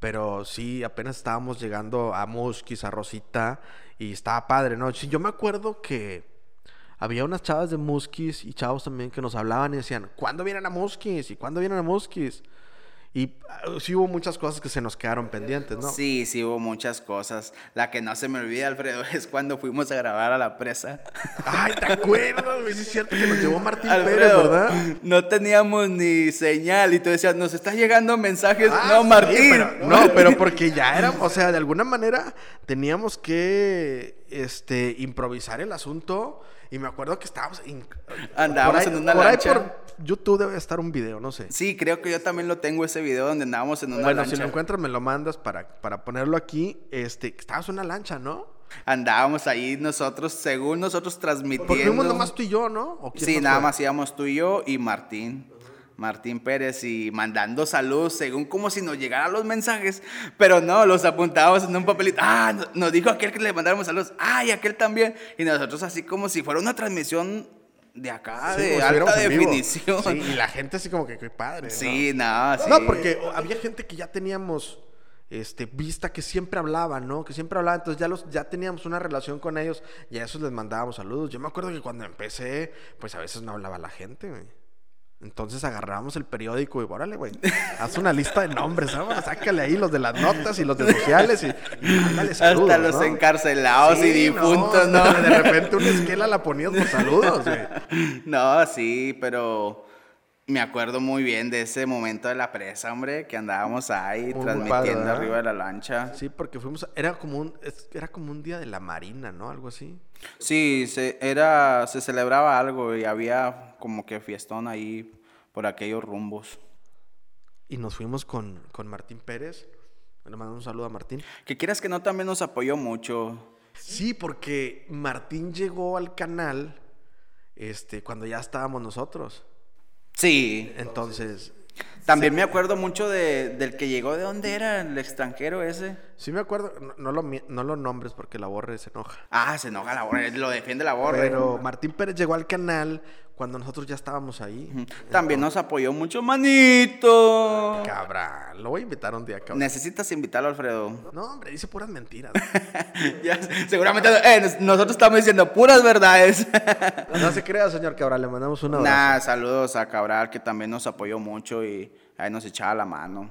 pero sí, apenas estábamos llegando a Musquis, a Rosita, y estaba padre, ¿no? Sí, yo me acuerdo que había unas chavas de Musquis y chavos también que nos hablaban y decían, ¿cuándo vienen a Musquis? ¿Y cuándo vienen a Musquis? Y ah, sí hubo muchas cosas que se nos quedaron pendientes, ¿no? Sí, sí hubo muchas cosas. La que no se me olvida, Alfredo, es cuando fuimos a grabar a la presa. Ay, ¿te acuerdas? Es cierto que nos llevó Martín Pérez, ¿verdad? No teníamos ni señal y tú decías, nos está llegando mensajes. Ah, no, Martín. no, pero porque ya éramos, o sea, de alguna manera teníamos que este, improvisar el asunto y me acuerdo que estábamos. Andábamos en una lancha. Ahí por YouTube debe estar un video, no sé. Sí, creo que yo también lo tengo ese video donde andábamos en una lancha. Bueno, si lo encuentras, me lo mandas para, para ponerlo aquí. Este, estábamos en una lancha, ¿no? Andábamos ahí nosotros, según nosotros transmitiendo. Porque fuimos nomás tú y yo, ¿no? sí, nada más íbamos tú y yo y Martín. Martín Pérez y mandando saludos según como si nos llegaran los mensajes, pero no, los apuntábamos en un papelito. Ah, nos dijo aquel que le mandáramos saludos. Ah, y aquel también. Y nosotros así como si fuera una transmisión de acá, de alta definición. Sí, y la gente así como que qué padre. Sí, nada, no, no, porque había gente que ya teníamos este, vista que siempre hablaban, ¿no? Que siempre hablaban, entonces ya, los, ya teníamos una relación con ellos y a esos les mandábamos saludos. Yo me acuerdo que cuando empecé, pues a veces no hablaba la gente, güey. Entonces agarramos el periódico y órale, güey, haz una lista de nombres, ¿no? sácale ahí los de las notas y los de sociales y, mándale saludos. Hasta los encarcelados y difuntos, ¿no? De repente una esquela la ponías por saludos, güey. No, sí, pero me acuerdo muy bien de ese momento de la presa, hombre, que andábamos ahí transmitiendo arriba de la lancha. Sí, porque fuimos, era como un, era como un día de la marina, ¿no? Algo así. Sí, se, era, se celebraba algo y había como que fiestón ahí por aquellos rumbos. Y nos fuimos con, con Martín Pérez. Le mando un saludo a Martín. Que quieras que no, también nos apoyó mucho. Sí, porque Martín llegó al canal este, cuando ya estábamos nosotros. Sí. Entonces, También me acuerdo mucho de, del que llegó, ¿de dónde era? El extranjero ese. Sí me acuerdo, no, no lo, no lo nombres porque la borre se enoja. Ah, se enoja la borre, lo defiende la borre. Pero Martín Pérez llegó al canal cuando nosotros ya estábamos ahí. También nos apoyó mucho, manito. Cabrón, lo voy a invitar un día, cabrón. Necesitas invitarlo, Alfredo. No, hombre, dice puras mentiras. Ya, seguramente eh, nos- nosotros estamos diciendo puras verdades. no se crea, señor Cabral, le mandamos un abrazo. Nah, saludos a Cabral que también nos apoyó mucho y ahí nos echaba la mano.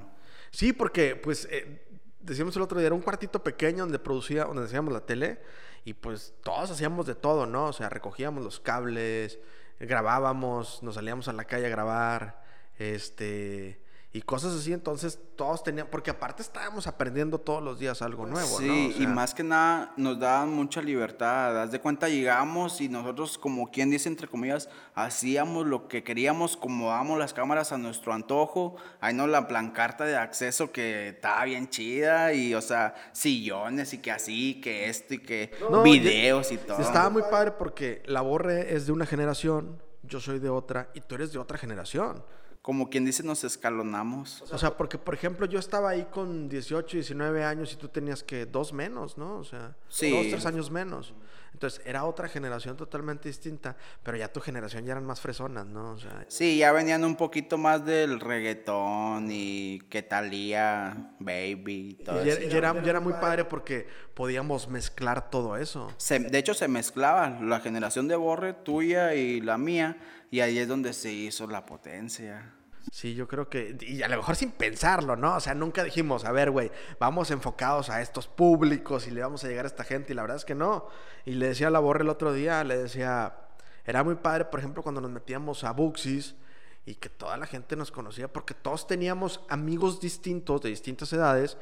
Sí, porque, pues, eh, decíamos el otro día, era un cuartito pequeño donde producía, donde hacíamos la tele, y pues todos hacíamos de todo, ¿no? O sea, recogíamos los cables, grabábamos, nos salíamos a la calle a grabar, este, y cosas así, entonces todos tenían, porque aparte estábamos aprendiendo todos los días algo nuevo, Sí, ¿no? O y más que nada nos daban mucha libertad. Haz de cuenta, llegamos y nosotros, como quien dice, entre comillas, hacíamos lo que queríamos, acomodábamos las cámaras a nuestro antojo. Ahí nos la plancarta de acceso que estaba bien chida y, o sea, sillones y que así, que esto y que No, videos y todo. Estaba muy padre porque la Borre es de una generación, yo soy de otra, y tú eres de otra generación. Como quien dice, nos escalonamos. O sea, porque, por ejemplo, yo estaba ahí con 18, 19 años y tú tenías que dos menos, ¿no? O sea, Sí. dos, tres años menos. Entonces, era otra generación totalmente distinta, pero ya tu generación ya eran más fresonas, ¿no? O sea, Sí, ya venían un poquito más del reggaetón y que talía, baby, y todo y eso. ya era, era muy padre porque podíamos mezclar todo eso. Se- de hecho, se mezclaban la generación de Borre, tuya y la mía, y ahí es donde se hizo la potencia. Sí, yo creo que, y a lo mejor sin pensarlo, ¿no? O sea, nunca dijimos, a ver, güey, vamos enfocados a estos públicos y le vamos a llegar a esta gente, y la verdad es que no. Y le decía a la Borre el otro día, le decía, era muy padre, por ejemplo, cuando nos metíamos a Buxis y que toda la gente nos conocía, porque todos teníamos amigos distintos, de distintas edades,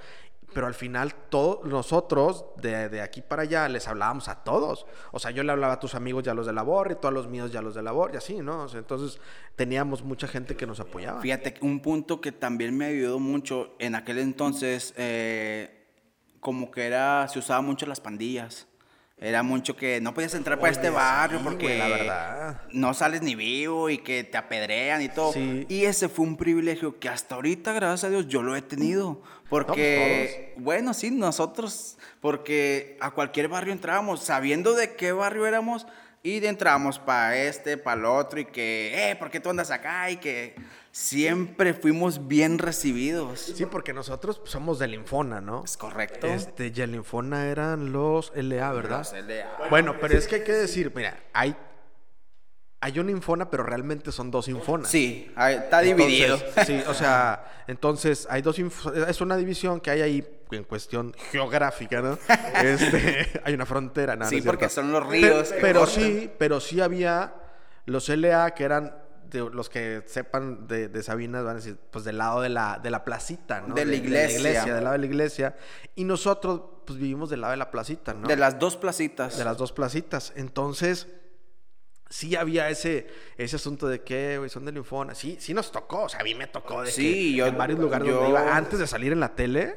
pero al final todos nosotros, de, de aquí para allá, les hablábamos a todos. O sea, yo le hablaba a tus amigos ya los de labor, y tú a los míos ya los de labor, y así, ¿no? O sea, entonces teníamos mucha gente que nos apoyaba. Fíjate, un punto que también me ayudó mucho en aquel entonces, eh, como que era, se usaba mucho las pandillas. Era mucho que no podías entrar para Oye, este barrio sí, porque la verdad. no sales ni vivo y que te apedrean y todo. Sí. Y ese fue un privilegio que hasta ahorita, gracias a Dios, yo lo he tenido. Porque, bueno, sí, nosotros, porque a cualquier barrio entrábamos sabiendo de qué barrio éramos y de entramos para este, para el otro y que, eh, ¿por qué tú andas acá? Y que siempre fuimos bien recibidos. Sí, porque nosotros somos del Infona, ¿no? Es correcto. Este, y el Infona eran los LA, ¿verdad? Los LA. Bueno, pero es que hay que decir, mira, hay, hay un Infona, pero realmente son dos Infonas. Sí, está Entonces, dividido. Sí, o sea, entonces hay dos inf- es una división que hay ahí en cuestión geográfica, ¿no? Este, hay una frontera, ¿no? Sí, ¿no es porque son los ríos que Pero, sí, pero sí había los LA que eran de los que sepan de, de Sabinas van a decir, pues del lado de la, de la placita, ¿no? De la iglesia. del lado de la iglesia. Y nosotros, pues vivimos del lado de la placita, ¿no? De las dos placitas. de las dos placitas. Entonces, sí había ese, ese asunto de que, güey, son del Infona. Sí, sí nos tocó. O sea, a mí me tocó de Sí, que yo- en varios lugares yo- donde iba, antes de salir en la tele,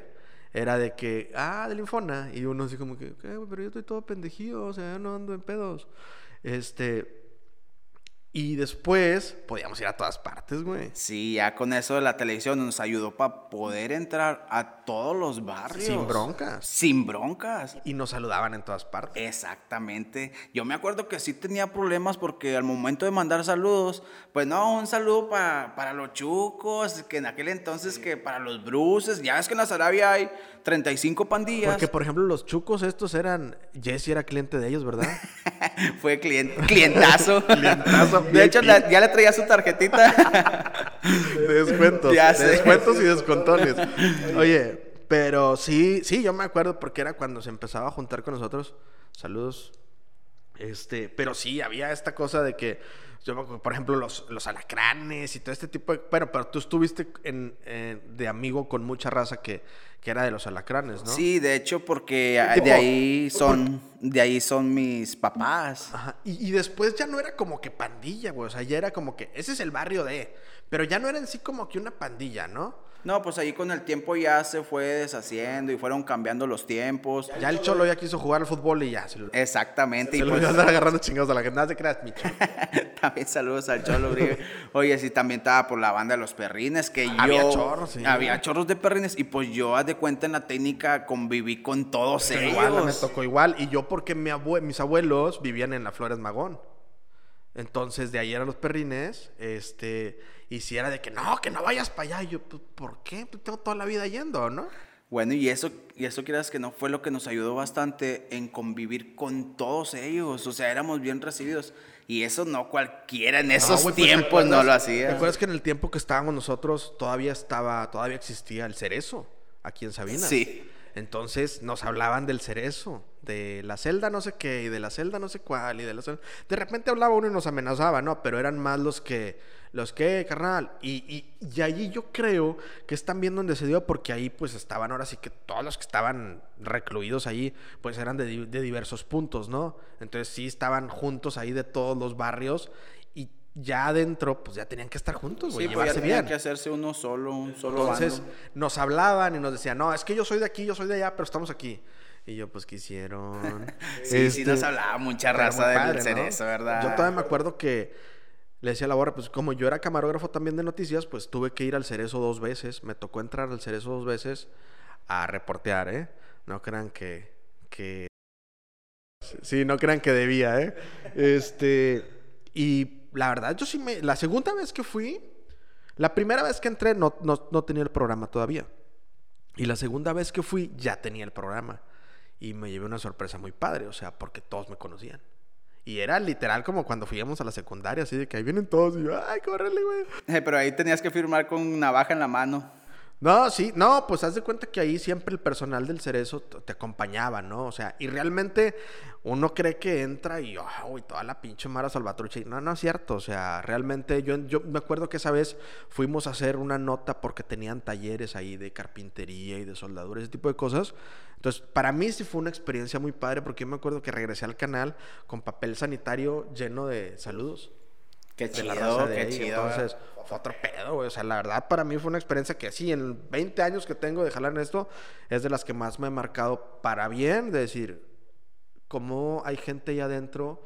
era de que, ah, del Infona. Y uno así como que, "¿Qué, güey? Pero yo estoy todo pendejío, o sea, no ando en pedos. Este... Y después podíamos ir a todas partes, güey. Sí, ya con eso de la televisión nos ayudó para poder entrar a todos los barrios. Sin broncas. Sin broncas. Y nos saludaban en todas partes. Exactamente. Yo me acuerdo que sí tenía problemas porque al momento de mandar saludos, pues no, un saludo pa- para los chucos, que en aquel entonces que para los bruces, ya ves que en la Sarabia hay 35 pandillas. Porque, por ejemplo, los chucos estos eran... Jesse era cliente de ellos, ¿verdad? Fue clien- clientazo. Clientazo. De hecho, la- ya le traía su tarjetita. De descuentos. Ya de sé. descuentos y descontones. Oye, pero sí, sí, yo me acuerdo porque era cuando se empezaba a juntar con nosotros. Saludos. Este, pero sí, había esta cosa de que, yo por ejemplo, los, los alacranes y todo este tipo de... Bueno, pero tú estuviste en, en- de amigo con mucha raza que, que era de los alacranes, ¿no? Sí, de hecho, porque Tipo, de ahí son, de ahí son mis papás. Ajá. Y, y después ya no era como que pandilla, güey. O sea, ya era como que ese es el barrio de. Pero ya no era en sí como que una pandilla, ¿no? No, pues ahí con el tiempo ya se fue deshaciendo y fueron cambiando los tiempos. Ya el Cholo ya quiso jugar al fútbol y ya. Se lo, Exactamente. se y lo pues, a andar agarrando chingados a la gente. Nada te creas, mi Cholo. también saludos al Cholo Uribe. Oye, sí, también estaba por la banda de los perrines, que yo... Había chorros, sí. Había chorros de perrines y pues yo, haz de cuenta, en la técnica conviví con todos Pero ellos. igual, me tocó igual. Y yo porque mi abue- mis abuelos vivían en la Flores Magón. Entonces, de ahí eran los perrines. Este, y si era de que no, que no vayas para allá. Y yo, pues, ¿por qué? Pues tengo toda la vida yendo, ¿no? Bueno, y eso, y eso quieras que no fue lo que nos ayudó bastante en convivir con todos ellos. O sea, éramos bien recibidos. Y eso no cualquiera en esos No, pues, ¿te tiempos no lo ¿Te hacía. acuerdas que en el tiempo que estábamos nosotros todavía estaba, todavía existía el cerezo aquí en Sabina? Sí. Entonces nos hablaban del cerezo, de la celda no sé qué, y de la celda no sé cuál, y de la celda... De repente hablaba uno y nos amenazaba, ¿no? Pero eran más los que, los que, carnal. Y, y, y allí yo creo que es también donde se dio, porque ahí pues estaban ahora sí que todos los que estaban recluidos ahí, pues eran de, de diversos puntos, ¿no? Entonces sí estaban juntos ahí de todos los barrios, y ya adentro pues ya tenían que estar juntos, güey, Sí, pues ya llevarse tenía bien. que hacerse uno solo, un solo Entonces bando. nos hablaban y nos decían, no, es que yo soy de aquí, yo soy de allá, pero estamos aquí. Y yo, pues, ¿qué hicieron? Sí, sí Este, nos hablaba mucha raza padre, ¿no? cerezo, ¿verdad? Yo todavía me acuerdo que le decía a la borra, pues como yo era camarógrafo también de noticias, pues tuve que ir al cerezo dos veces. Me tocó entrar al cerezo dos veces a reportear, ¿eh? No crean que... que... Sí, no crean que debía, ¿eh? Este... Y la verdad, yo sí me... La segunda vez que fui, la primera vez que entré no, no, no tenía el programa todavía. Y la segunda vez que fui ya tenía el programa. Y me llevé una sorpresa muy padre, o sea, porque todos me conocían. Y era literal como cuando fuimos a la secundaria, así de que ahí vienen todos y yo, ay, córrele, güey. Pero ahí tenías que firmar con navaja en la mano. No, sí, no, pues haz de cuenta que ahí siempre el personal del cerezo te acompañaba, ¿no? O sea, y realmente uno cree que entra y, ah, uy, toda la pinche Mara Salvatrucha. Y no, no es cierto. O sea, realmente yo, yo me acuerdo que esa vez fuimos a hacer una nota porque tenían talleres ahí de carpintería y de soldadura, ese tipo de cosas. Entonces, para mí sí fue una experiencia muy padre porque yo me acuerdo que regresé al canal con papel sanitario lleno de saludos Qué chido, de qué ahí. chido. Entonces, fue otro pedo, güey. O sea, la verdad, para mí fue una experiencia que sí, en 20 años que tengo de jalar en esto, es de las que más me ha marcado para bien, de decir, cómo hay gente ahí adentro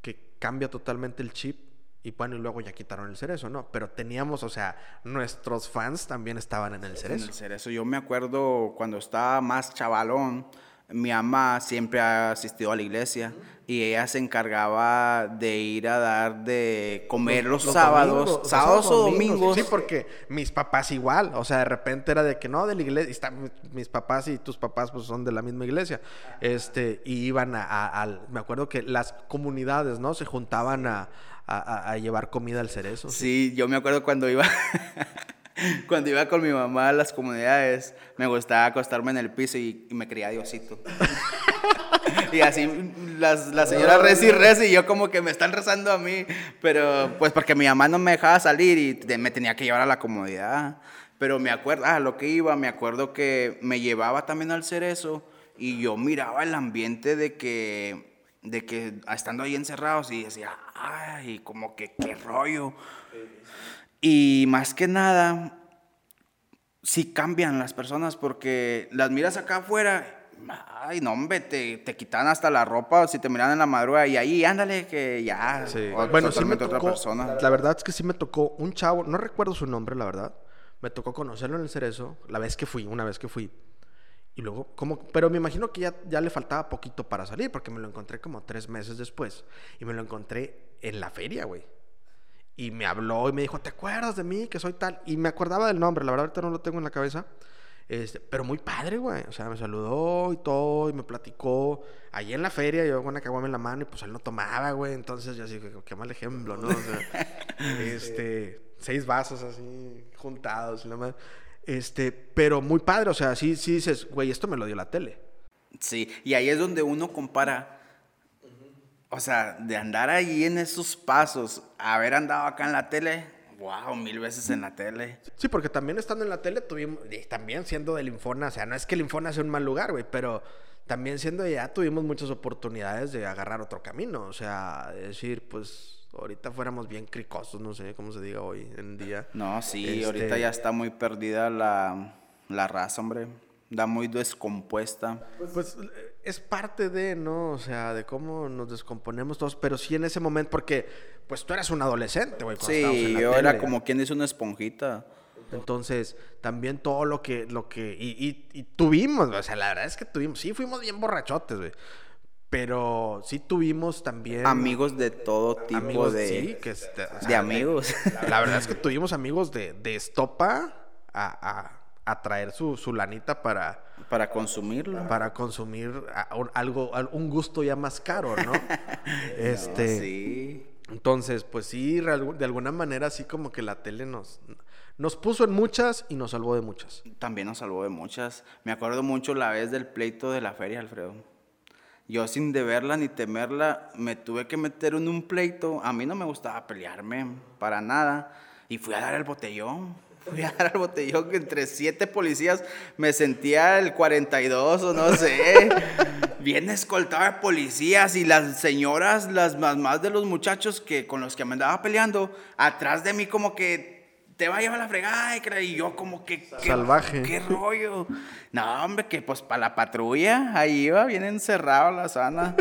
que cambia totalmente el chip. Y bueno, y luego ya quitaron el cerezo, ¿no? Pero teníamos, o sea, nuestros fans también estaban en el En cerezo. el cerezo. Yo me acuerdo cuando estaba más chavalón, mi mamá siempre ha asistido a la iglesia y ella se encargaba de ir a dar de comer los, sábados, domingos, los sábados o domingos. Sí, porque mis papás igual, o sea, de repente era de que no, de la iglesia, está- mis papás y tus papás pues son de la misma iglesia, este, y iban a, a- al- me acuerdo que las comunidades, ¿no? Se juntaban a, a- a- a llevar comida al cerezo. Sí, yo me acuerdo cuando iba cuando iba con mi mamá a las comunidades, me gustaba acostarme en el piso y, me creía Diosito. y así las, la señora reza y reza y yo como que me están rezando a mí, pero pues porque mi mamá no me dejaba salir y me tenía que llevar a la comodidad. Pero me acuerdo, ah, lo que iba, me acuerdo que me llevaba también al cerezo y yo miraba el ambiente de que, de que estando ahí encerrados y decía, ay, como que qué rollo. Y más que nada, sí cambian las personas porque las miras acá afuera, ay, no, hombre, te, te quitan hasta la ropa si te miran en la madrugada y ahí, ándale, que ya. Sí. o- Bueno, sí me totalmente otra tocó, persona. la verdad es que sí me tocó un chavo, no recuerdo su nombre, la verdad, me tocó conocerlo en el cerezo, la vez que fui, una vez que fui. Y luego, como, pero me imagino que ya, ya le faltaba poquito para salir, porque me lo encontré como tres meses después. Y me lo encontré en la feria, güey. Y me habló y me dijo, ¿te acuerdas de mí? Que soy tal. Y me acordaba del nombre, la verdad ahorita no lo tengo en la cabeza. Este, pero muy padre, güey. O sea, me saludó y todo, y me platicó. Allí en la feria, yo con una caguama en la mano, y pues él no tomaba, güey. Entonces yo así, qué mal ejemplo, ¿no? O sea, este, seis vasos así, juntados y la madre. Este, pero muy padre, o sea, sí, sí dices, güey, esto me lo dio la tele. Sí, y ahí es donde uno compara. O sea, de andar ahí en esos pasos, haber andado acá en la tele, wow, mil veces en la tele. Sí, porque también estando en la tele tuvimos, y también siendo del Infona, o sea, no es que el Infona sea un mal lugar, güey, pero también siendo allá tuvimos muchas oportunidades de agarrar otro camino, o sea, de decir, pues ahorita fuéramos bien cricosos, no sé cómo se diga hoy en día. No, sí, Este- ahorita ya está muy perdida la, la raza, hombre. Da muy descompuesta. Pues eh, es parte de, ¿no? O sea, de cómo nos descomponemos todos, pero sí en ese momento, porque pues tú eras un adolescente, güey. Sí, yo era como quien dice una esponjita. Entonces, también todo lo que, lo que, y, y- y tuvimos, o sea, la verdad es que tuvimos, sí fuimos bien borrachotes, güey. Pero sí tuvimos también... Amigos de todo tipo amigos, de, sí, que este, de amigos. La verdad es que tuvimos amigos de, de estopa a, a- a traer su, su lanita para, para consumirlo. para consumir a- un- algo, al- un gusto ya más caro, ¿no? este, No, sí. entonces, pues sí, de alguna manera así como que la tele nos, nos puso en muchas y nos salvó de muchas. También nos salvó de muchas. Me acuerdo mucho la vez del pleito de la feria, Alfredo. Yo sin deberla ni temerla, me tuve que meter en un pleito. A mí no me gustaba pelearme para nada. Y fui a dar el botellón. Fui a dar el botellón que entre siete policías me sentía el 42 o no sé. Bien escoltado de policías y las señoras, las mamás de los muchachos que con los que me andaba peleando, atrás de mí como que te va a llevar la fregada y yo como que ¿qué- Salvaje. qué rollo no hombre que pues para la patrulla ahí iba bien encerrado la sana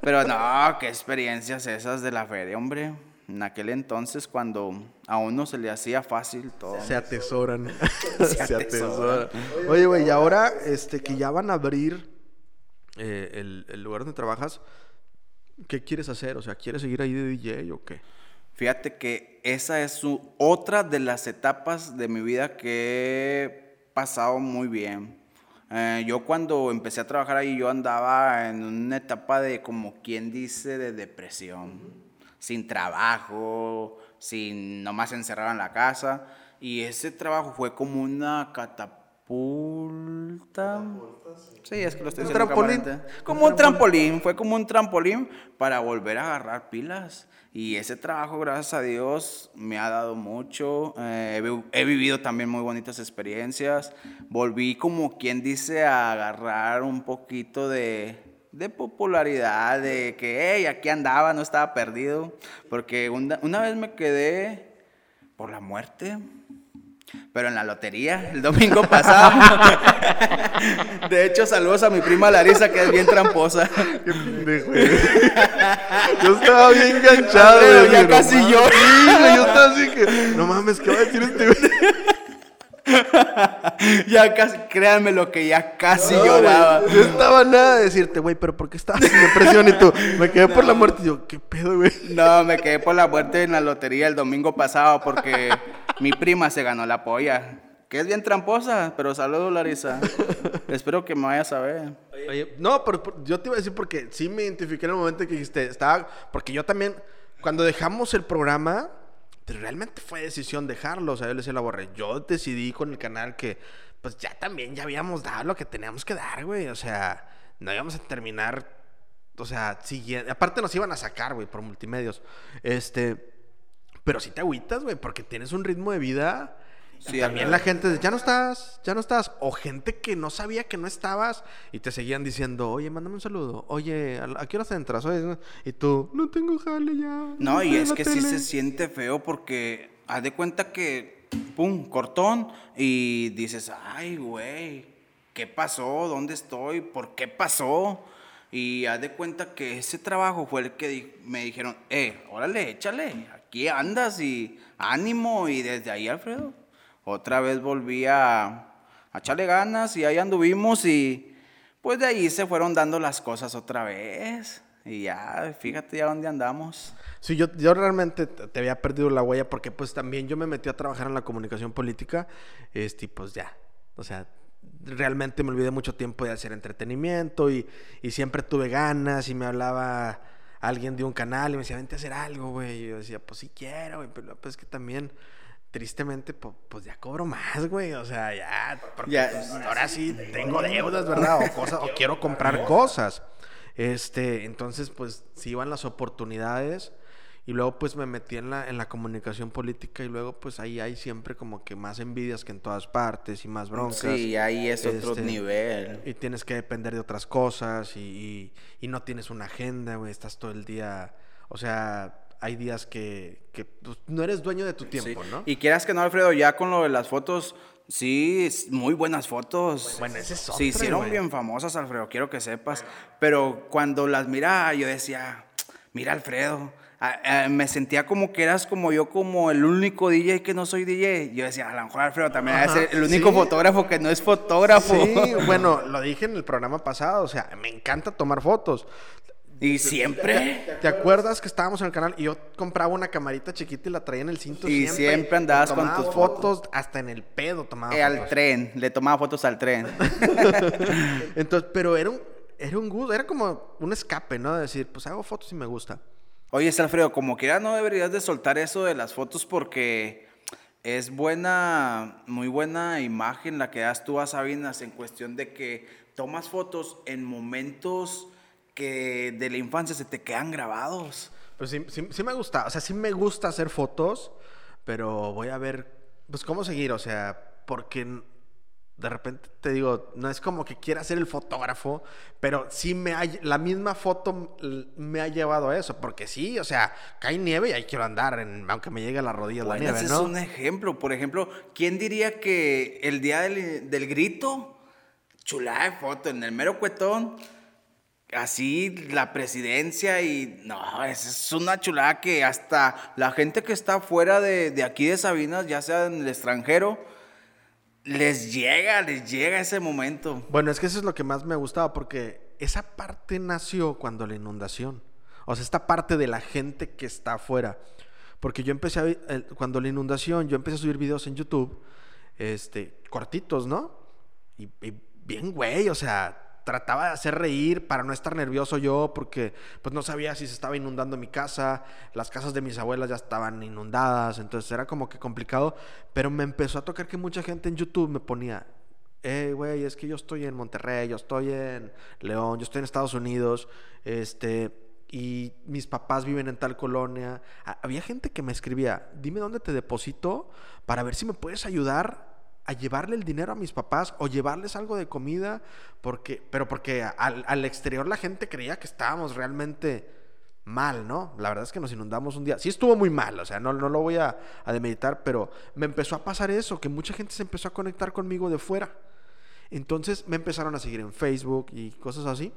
pero no qué experiencias esas de la feria hombre en aquel entonces cuando a uno se le hacía fácil todo Se atesoran. Se Se atesoran. atesoran. Oye, güey, y ahora este, que ya van a abrir eh, el, el lugar donde trabajas, ¿qué quieres hacer? O sea, ¿quieres seguir ahí de DJ o qué? Fíjate que esa es su- otra de las etapas de mi vida que he pasado muy bien. Eh, yo cuando empecé a trabajar ahí, yo andaba en una etapa de, como quien dice, de depresión. Sin trabajo, sin nomás encerrado en la casa. Y ese trabajo fue como una catapulta. Sí, es que lo estoy ¿Un diciendo trampolín? Como un trampolín, fue como un trampolín para volver a agarrar pilas. Y ese trabajo, gracias a Dios, me ha dado mucho. Eh, he vivido también muy bonitas experiencias. Volví, como quien dice, a agarrar un poquito de, de popularidad, de que, hey, aquí andaba, no estaba perdido. Porque una, una vez me quedé por la muerte. Pero en la lotería, el domingo pasado. De hecho, saludos a mi prima Larisa, que es bien tramposa. Qué pendejo. Yo estaba bien enganchado, ya casi güey, yo estaba así que, no mames, ¿qué va a decir este? Ya casi, créanme lo que ya casi No, lloraba. Yo estaba nada de decirte, güey, pero ¿por qué estabas en depresión? Y tú, me quedé por la muerte. Y yo, ¿qué pedo, güey? No, me quedé por la muerte en la lotería el domingo pasado porque mi prima se ganó la polla. Que es bien tramposa, pero saludos, Larisa. Espero que me vayas a ver. Oye, no, pero, pero yo te iba a decir porque sí me identifiqué en el momento que dijiste, estaba, porque yo también, cuando dejamos el programa, pues, realmente fue decisión dejarlo, o sea, yo le decía a la borre, yo decidí con el canal que, pues ya también ya habíamos dado lo que teníamos que dar, güey, o sea, no íbamos a terminar, o sea, siguiendo, aparte nos iban a sacar, güey, por multimedios, este, pero sí te agüitas, güey, porque tienes un ritmo de vida. Sí, y también la gente dice, ya no estás, ya no estás. O gente que no sabía que no estabas y te seguían diciendo, oye, mándame un saludo. Oye, ¿a qué horas entras? Oye, y tú, no tengo jale ya. No, y es que sí tele". se siente feo porque haz de cuenta que, pum, cortón, y dices, ay, güey, ¿qué pasó? ¿Dónde estoy? ¿Por qué pasó? Y haz de cuenta que ese trabajo fue el que di- me dijeron, eh, órale, échale, aquí andas y ánimo. Y desde ahí, Alfredo, otra vez volví a, a echarle ganas y ahí anduvimos y pues de ahí se fueron dando las cosas otra vez. Y ya, fíjate ya dónde andamos. Sí, yo, yo realmente te había perdido la huella porque pues también yo me metí a trabajar en la comunicación política, este, pues ya, o sea, realmente me olvidé mucho tiempo de hacer entretenimiento y, y siempre tuve ganas y me hablaba alguien de un canal y me decía, vente a hacer algo, güey, y yo decía, pues sí quiero, güey, pero pues es que también, tristemente, pues, ya cobro más, güey, o sea, ya, porque, Ya. pues, ahora sí tengo deudas, ¿verdad? O cosas, o quiero comprar cosas. Este, entonces, pues, sí iban las oportunidades. Y luego, pues, me metí en la, en la comunicación política. Y luego, pues, ahí hay siempre como que más envidias que en todas partes y más broncas. Sí, ahí es otro Este, nivel. Y tienes que depender de otras cosas. Y, y- y no tienes una agenda, güey. Estás todo el día. O sea, hay días que, que pues, no eres dueño de tu tiempo, ¿no? Y quieras que no, Alfredo, ya con lo de las fotos, sí, muy buenas fotos. Bueno, ese es Se otra, hicieron güey. bien famosas, Alfredo, quiero que sepas. Pero cuando las miraba, yo decía, mira, Alfredo. a- a- me sentía como que eras como yo, como el único DJ que no soy DJ. Yo decía, a lo mejor Alfredo también Ajá, es el único sí. fotógrafo que no es fotógrafo. Sí, bueno, lo dije en el programa pasado, o sea, me encanta tomar fotos. Y siempre. ¿Te acuerdas que estábamos en el canal y yo compraba una camarita chiquita y la traía en el cinto Y siempre andabas con tus fotos, hasta en el pedo tomaba Eh, al fotos. tren, le tomaba fotos al tren. Entonces, pero era un, era un gusto, era como un escape, ¿no? De decir, pues hago fotos y me gusta. Oye, Alfredo, como quiera no deberías de soltar eso de las fotos porque es buena, muy buena imagen la que das tú a Sabinas en cuestión de que tomas fotos en momentos que de la infancia se te quedan grabados. Pues sí, sí, sí me gusta, o sea, sí me gusta hacer fotos, pero voy a ver, pues cómo seguir, o sea, porque de repente te digo, no es como que quiera ser el fotógrafo, pero sí me ha, la misma foto me ha llevado a eso, porque sí, o sea, cae nieve y ahí quiero andar, en- aunque me llegue a las rodillas Bueno, la nieve, ese ¿no? es un ejemplo. Por ejemplo, ¿quién diría que el día del, del grito, chulada de foto en el mero cuetón, así la presidencia y no, es una chulada que hasta la gente que está fuera de, de aquí de Sabinas, ya sea en el extranjero, les llega, les llega ese momento. Bueno, es que eso es lo que más me gustaba porque esa parte nació cuando la inundación. O sea, esta parte de la gente que está afuera. Porque yo empecé a cuando la inundación, yo empecé a subir videos en YouTube, este, cortitos, ¿no? Y, y bien güey, o sea, trataba de hacer reír para no estar nervioso yo porque pues no sabía si se estaba inundando mi casa, las casas de mis abuelas ya estaban inundadas, entonces era como que complicado, pero me empezó a tocar que mucha gente en YouTube me ponía, eh, güey, es que yo estoy en Monterrey, yo estoy en León, yo estoy en Estados Unidos, este, y mis papás viven en tal colonia. Ha- Había gente que me escribía, dime dónde te deposito para ver si me puedes ayudar a llevarle el dinero a mis papás o llevarles algo de comida, porque, pero porque al, al exterior la gente creía que estábamos realmente mal, ¿no? La verdad es que nos inundamos un día. Sí estuvo muy mal, o sea, no, no lo voy a, a demeritar, pero me empezó a pasar eso, que mucha gente se empezó a conectar conmigo de fuera. Entonces me empezaron a seguir en Facebook y cosas así.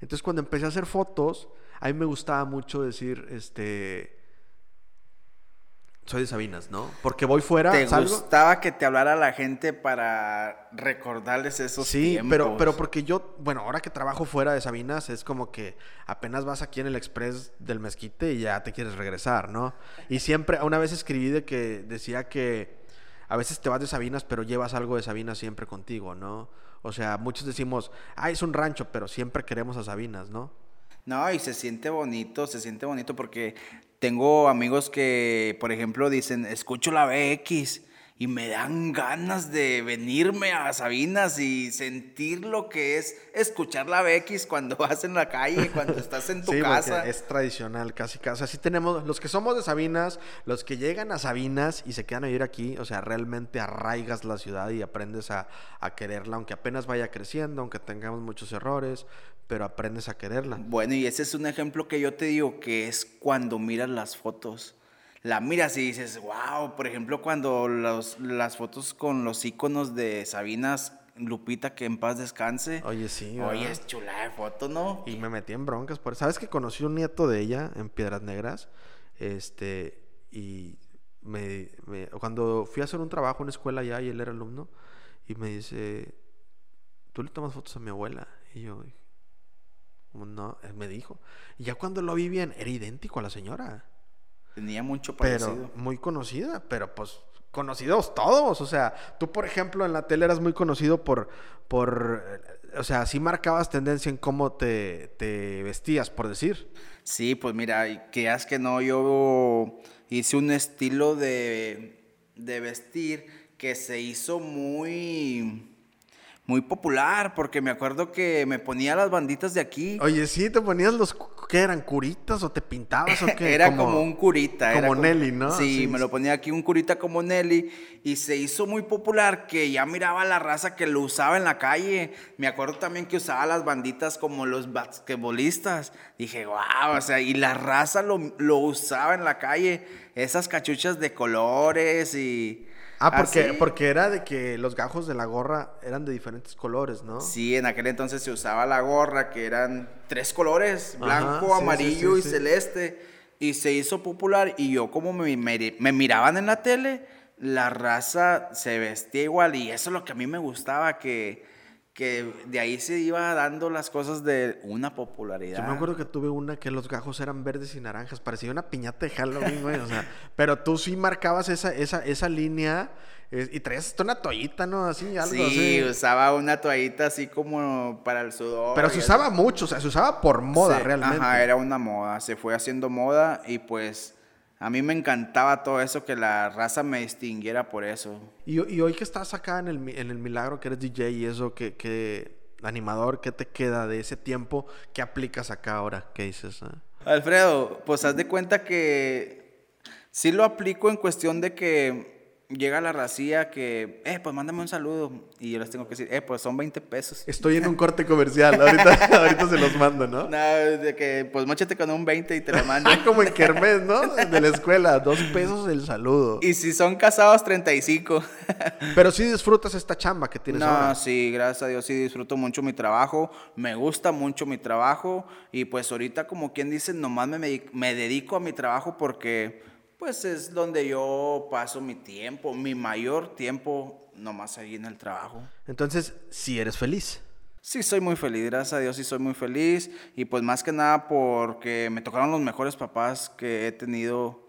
Entonces cuando empecé a hacer fotos, a mí me gustaba mucho decir, este, soy de Sabinas, ¿no? Porque voy fuera, ¿Te salgo. gustaba que te hablara la gente para recordarles esos Sí, tiempos? pero, pero porque yo, bueno, ahora que trabajo fuera de Sabinas, es como que apenas vas aquí en el Express del Mezquite y ya te quieres regresar, ¿no? Y siempre, una vez escribí de que decía que a veces te vas de Sabinas, pero llevas algo de Sabinas siempre contigo, ¿no? O sea, muchos decimos, ah, es un rancho, pero siempre queremos a Sabinas, ¿no? No, y se siente bonito, se siente bonito porque tengo amigos que, por ejemplo, dicen, escucho la BX y me dan ganas de venirme a Sabinas y sentir lo que es escuchar la BX cuando vas en la calle, cuando estás en tu Sí, casa. es tradicional, casi casi. O sea, sí tenemos, los que somos de Sabinas, los que llegan a Sabinas y se quedan a vivir aquí, o sea, realmente arraigas la ciudad y aprendes a, a quererla, aunque apenas vaya creciendo, aunque tengamos muchos errores, pero aprendes a quererla. Bueno, y ese es un ejemplo que yo te digo que es cuando miras las fotos. La miras y dices, wow, por ejemplo, cuando los- las fotos con los iconos de Sabinas, Lupita, que en paz descanse. Oye, sí. Oye, ¿verdad? es chula de foto, ¿no? Y me metí en broncas. Por... ¿Sabes que conocí un nieto de ella en Piedras Negras? Este, y me, me- cuando fui a hacer un trabajo en escuela allá y él era alumno, y me dice, ¿tú le tomas fotos a mi abuela? Y yo, "¿Cómo no, él me dijo. Y ya cuando lo vi bien, era idéntico a la señora. Tenía mucho Pero parecido. muy conocida, pero pues conocidos todos. O sea, tú, por ejemplo, en la tele eras muy conocido por, por eh, o sea, sí marcabas tendencia en cómo te, te vestías, por decir. Sí, pues mira, es que no, yo hice un estilo de, de vestir que se hizo muy, muy popular, porque me acuerdo que me ponía las banditas de aquí. Oye, sí, te ponías los, ¿qué eran? ¿Curitas o te pintabas o qué? Era como, un curita. como era Nelly, ¿no? Sí, Sí, me lo ponía aquí un curita como Nelly y se hizo muy popular que ya miraba la raza que lo usaba en la calle. Me acuerdo también que usaba las banditas como los basquetbolistas. Dije, wow, o sea, y la raza lo, lo usaba en la calle. Esas cachuchas de colores y... Ah, porque, así. porque era de que los gajos de la gorra eran de diferentes colores, ¿no? Sí, en aquel entonces se usaba la gorra, que eran tres colores, blanco, sí, amarillo sí, y celeste. Y se hizo popular y yo como me, me- me miraban en la tele, la raza se vestía igual y eso es lo que a mí me gustaba, que, que de ahí se iba dando las cosas de una popularidad. Yo me acuerdo que tuve una que los gajos eran verdes y naranjas, parecía una piñata de Halloween, güey, o sea, pero tú sí marcabas esa, esa, esa línea eh, y traías hasta una toallita, ¿no? Así, algo Sí, así. usaba una toallita así como para el sudor. Pero se así. usaba mucho, o sea, se usaba por moda Sí, realmente. Ajá, era una moda, se fue haciendo moda y pues a mí me encantaba todo eso, que la raza me distinguiera por eso. Y, y hoy que estás acá en el, mi- en el milagro, que eres DJ y eso, que, que animador, ¿qué te queda de ese tiempo? ¿Qué aplicas acá ahora? ¿Qué dices? ah? Alfredo, pues haz de cuenta que sí lo aplico en cuestión de que llega la racía que, eh, pues mándame un saludo y yo les tengo que decir, eh, pues son 20 pesos. Estoy en un corte comercial, ahorita, ahorita se los mando, ¿no? No, de que pues mochate con un 20 y te lo mando. Ah, como en Kermés, ¿no? De la escuela, dos pesos el saludo. y si son casados, 35. Pero sí disfrutas esta chamba que tienes No, ahora. sí, gracias a Dios sí disfruto mucho mi trabajo, me gusta mucho mi trabajo y pues ahorita como quien dice, nomás me, me dedico a mi trabajo porque pues es donde yo paso mi tiempo, mi mayor tiempo nomás ahí en el trabajo. Entonces, sí eres feliz. Sí, soy muy feliz, gracias a Dios sí soy muy feliz y pues más que nada porque me tocaron los mejores papás que he tenido,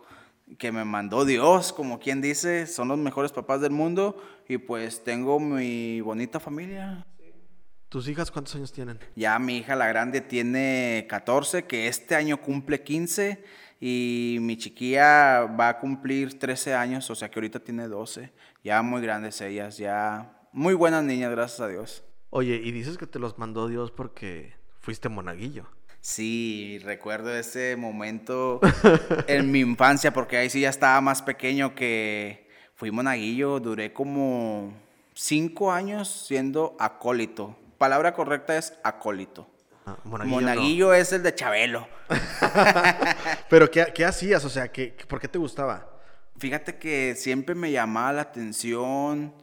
que me mandó Dios, como quien dice, son los mejores papás del mundo y pues tengo mi bonita familia. ¿Tus hijas cuántos años tienen? Ya mi hija la grande tiene 14, que este año cumple 15 y mi chiquilla va a cumplir 13 años, o sea que ahorita tiene 12. Ya muy grandes ellas, ya muy buenas niñas, gracias a Dios. Oye, y dices que te los mandó Dios porque fuiste monaguillo. Sí, recuerdo ese momento en mi infancia, porque ahí sí ya estaba más pequeño que fui monaguillo, duré como 5 años siendo acólito. Palabra correcta es acólito. Ah, monaguillo. no. Es el de Chabelo. Pero, ¿qué, qué hacías? O sea, ¿qué, ¿por qué te gustaba? Fíjate que siempre me llamaba la atención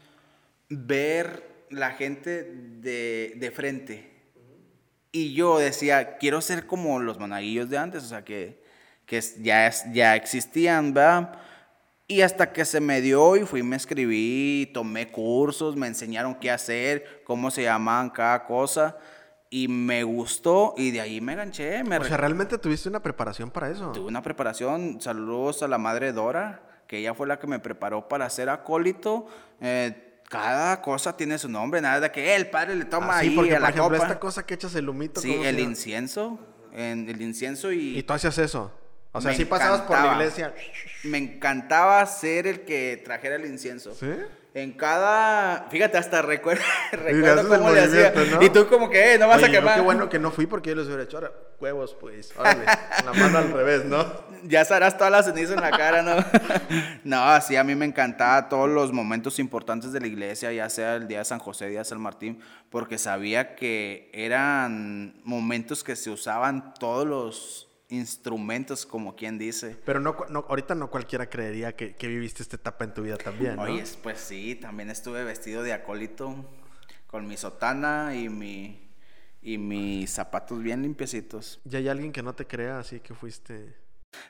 ver la gente de, de frente. Y yo decía, quiero ser como los monaguillos de antes, o sea, que, que ya, es- ya existían, ¿verdad? Y hasta que se me dio y fui, me escribí, tomé cursos, me enseñaron qué hacer, cómo se llamaban cada cosa. Y me gustó y de ahí me enganché. Me O sea, ¿realmente tuviste una preparación para eso? Tuve una preparación, saludos a la madre Dora, que ella fue la que me preparó para ser acólito. Eh, cada cosa tiene su nombre, nada de que eh, el padre le toma Ah, sí, ahí porque, a por la ejemplo, copa. esta cosa que echas el humito. sí, ¿cómo se el incienso, en el incienso y, Y tú hacías eso. O sea, sí pasabas por la iglesia. me encantaba ser el que trajera el incienso. ¿Sí? En cada, fíjate, hasta recuerdo, cómo le hacía. Y tú como que, eh, no vas Oye, a quemar. qué bueno que no fui porque yo les hubiera hecho ahora huevos, pues. Órale, la mano al revés, ¿no? Ya serás toda la ceniza en la cara, ¿no? no, sí, a mí me encantaba todos los momentos importantes de la iglesia, ya sea el día de San José, día de San Martín, porque sabía que eran momentos que se usaban todos los instrumentos, como quien dice. Pero no, no, ahorita no cualquiera creería que, que viviste esta etapa en tu vida también, ¿no? Oye, pues sí, también estuve vestido de acólito, con mi sotana y mi y mis zapatos bien limpiecitos. Y hay alguien que no te crea, así que fuiste...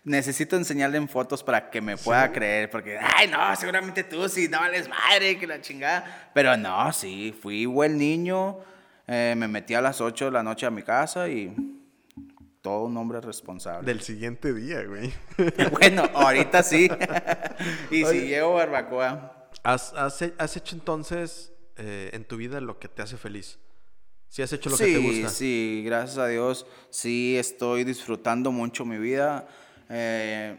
Necesito enseñarle en fotos para que me pueda creer, porque, ay, no, seguramente tú sí, no vales madre, que la chingada. Pero no, sí, fui buen niño, eh, me metí a las 8 de la noche a mi casa y todo un hombre responsable. Del siguiente día, güey. bueno, ahorita sí. y Oye. si llevo barbacoa. ¿Has, has has hecho entonces eh, en tu vida lo que te hace feliz? ¿Sí has hecho lo sí, que te gusta? sí, gracias a Dios, sí estoy disfrutando mucho mi vida. Eh,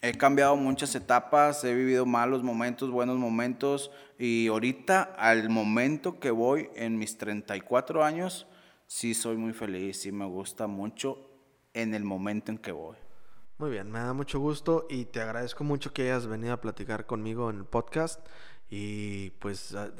He cambiado muchas etapas, he vivido malos momentos, buenos momentos y ahorita al momento que voy en mis 34 años, sí soy muy feliz, sí me gusta mucho en el momento en que voy. Muy bien, me da mucho gusto y te agradezco mucho que hayas venido a platicar conmigo en el podcast. Y pues, ah,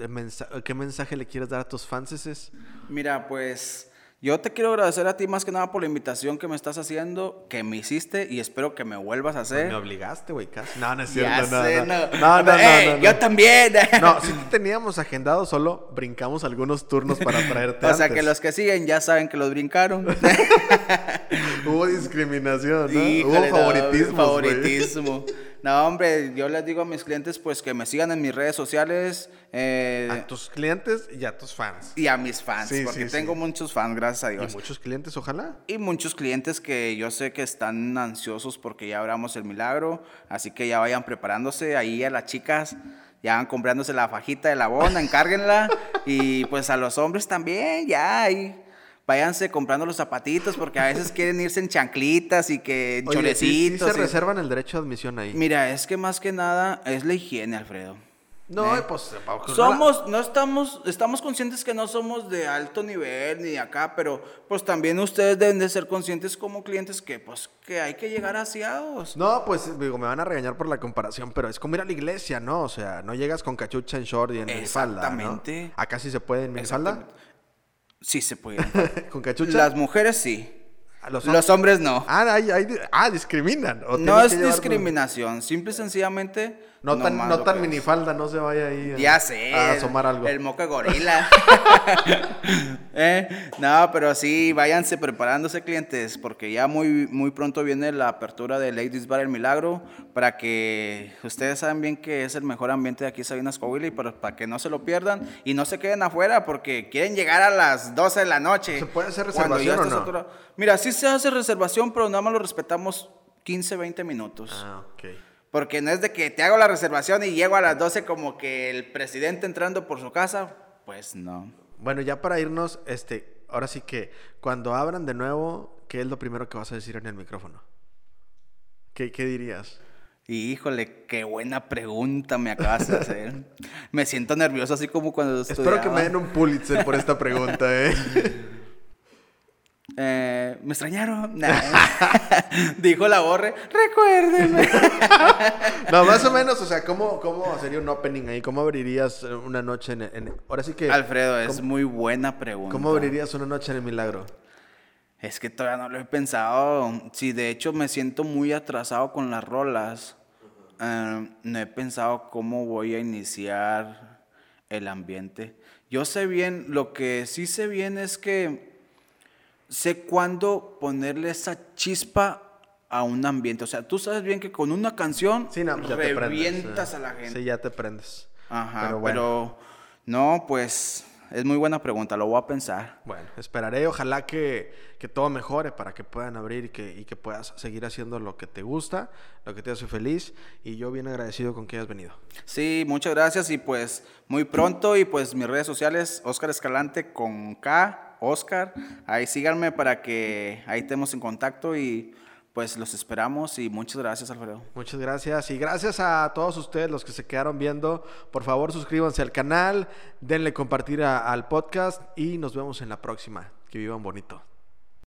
¿qué mensaje le quieres dar a tus fans? Mira, pues yo te quiero agradecer a ti más que nada por la invitación que me estás haciendo, que me hiciste y espero que me vuelvas a hacer. me obligaste, güey, casi. No, no es cierto. No, sé, no. no. No, no, Yo también. No, sí te teníamos agendado, solo brincamos algunos turnos para traerte O sea, que los que siguen ya saben que los brincaron. Hubo discriminación, ¿no? Hubo favoritismo. Favoritismo. No, hombre, yo les digo a mis clientes pues que me sigan en mis redes sociales. Eh, a tus clientes y a tus fans. Y a mis fans, Sí, porque sí, tengo sí. muchos fans, gracias a Y Dios. muchos clientes, ojalá. Y muchos clientes que yo sé que están ansiosos porque ya abramos el milagro, así que ya vayan preparándose ahí a las chicas, ya van comprándose la fajita de la bona, encárguenla y pues a los hombres también, ya ahí váyanse comprando los zapatitos porque a veces quieren irse en chanclitas y que en Oye, sí, sí chorecitos. se y- reservan el derecho de admisión ahí. Mira, es que más que nada es la higiene, Alfredo. No, ¿Eh? pues... Somos, no estamos, estamos conscientes que no somos de alto nivel ni de acá, pero pues también ustedes deben de ser conscientes como clientes que pues que hay que llegar aseados. No, pues digo, me van a regañar por la comparación, pero es como ir a la iglesia, ¿no? O sea, no llegas con cachucha en short y en minifalda, ¿no? Exactamente. Acá sí se puede en minifalda. Sí se puede. con cachucha. Las mujeres sí. Los Los hombres no. Ah, hay- hay- ah, discriminan. o No es discriminación, simple y sencillamente. No tan, no tan minifalda, no se vaya ahí a, Ya sé. a asomar algo. El moca gorila. Eh, No, pero sí, váyanse preparándose, clientes, porque ya muy, muy pronto viene la apertura de Ladies Bar El Milagro, para que ustedes saben bien que es el mejor ambiente de aquí, Sabinas Coahuila, y para, para que no se lo pierdan y no se queden afuera, porque quieren llegar a las 12 de la noche. ¿Se puede hacer reservación o no? saturado. Mira, sí se hace reservación, pero nada más lo respetamos 15, 20 minutos. Ah, ok. Porque no es de que te hago la reservación y llego a las 12 como que el presidente entrando por su casa. Pues no. Bueno, ya para irnos, este, ahora sí que cuando abran de nuevo, ¿qué es lo primero que vas a decir en el micrófono? ¿Qué, qué dirías? Híjole, qué buena pregunta me acabas de hacer. me siento nervioso así como cuando Espero que me den un Pulitzer por esta pregunta, ¿eh? Eh, ¿Me extrañaron? Nah. Dijo la borre, recuérdenme. No, más o menos, o sea, ¿cómo, cómo sería un opening ahí? ¿Cómo abrirías eh, una noche en, en- Ahora sí que... Alfredo, es ¿cómo, muy buena pregunta. cómo abrirías una noche en el milagro? Es que todavía no lo he pensado. Sí, de hecho me siento muy atrasado con las rolas. Eh, no he pensado cómo voy a iniciar el ambiente. Yo sé bien, lo que sí sé bien es que sé cuándo ponerle esa chispa a un ambiente. O sea, tú sabes bien que con una canción Sí, no, pues ya te prendes. revientas eh. a la gente. Sí, ya te prendes. Ajá, Pero pero, bueno. no, pues es muy buena pregunta, lo voy a pensar. Bueno, esperaré, ojalá que, que todo mejore para que puedan abrir y que, y que puedas seguir haciendo lo que te gusta, lo que te hace feliz. Y yo bien agradecido con que hayas venido. Sí, muchas gracias y pues muy pronto y pues mis redes sociales, Oscar Escalante con K, Oscar, ahí síganme para que ahí estemos en contacto y pues los esperamos y muchas gracias Alfredo. Muchas gracias y gracias a todos ustedes los que se quedaron viendo. Por favor, suscríbanse al canal, denle compartir al podcast y nos vemos en la próxima. Que vivan bonito.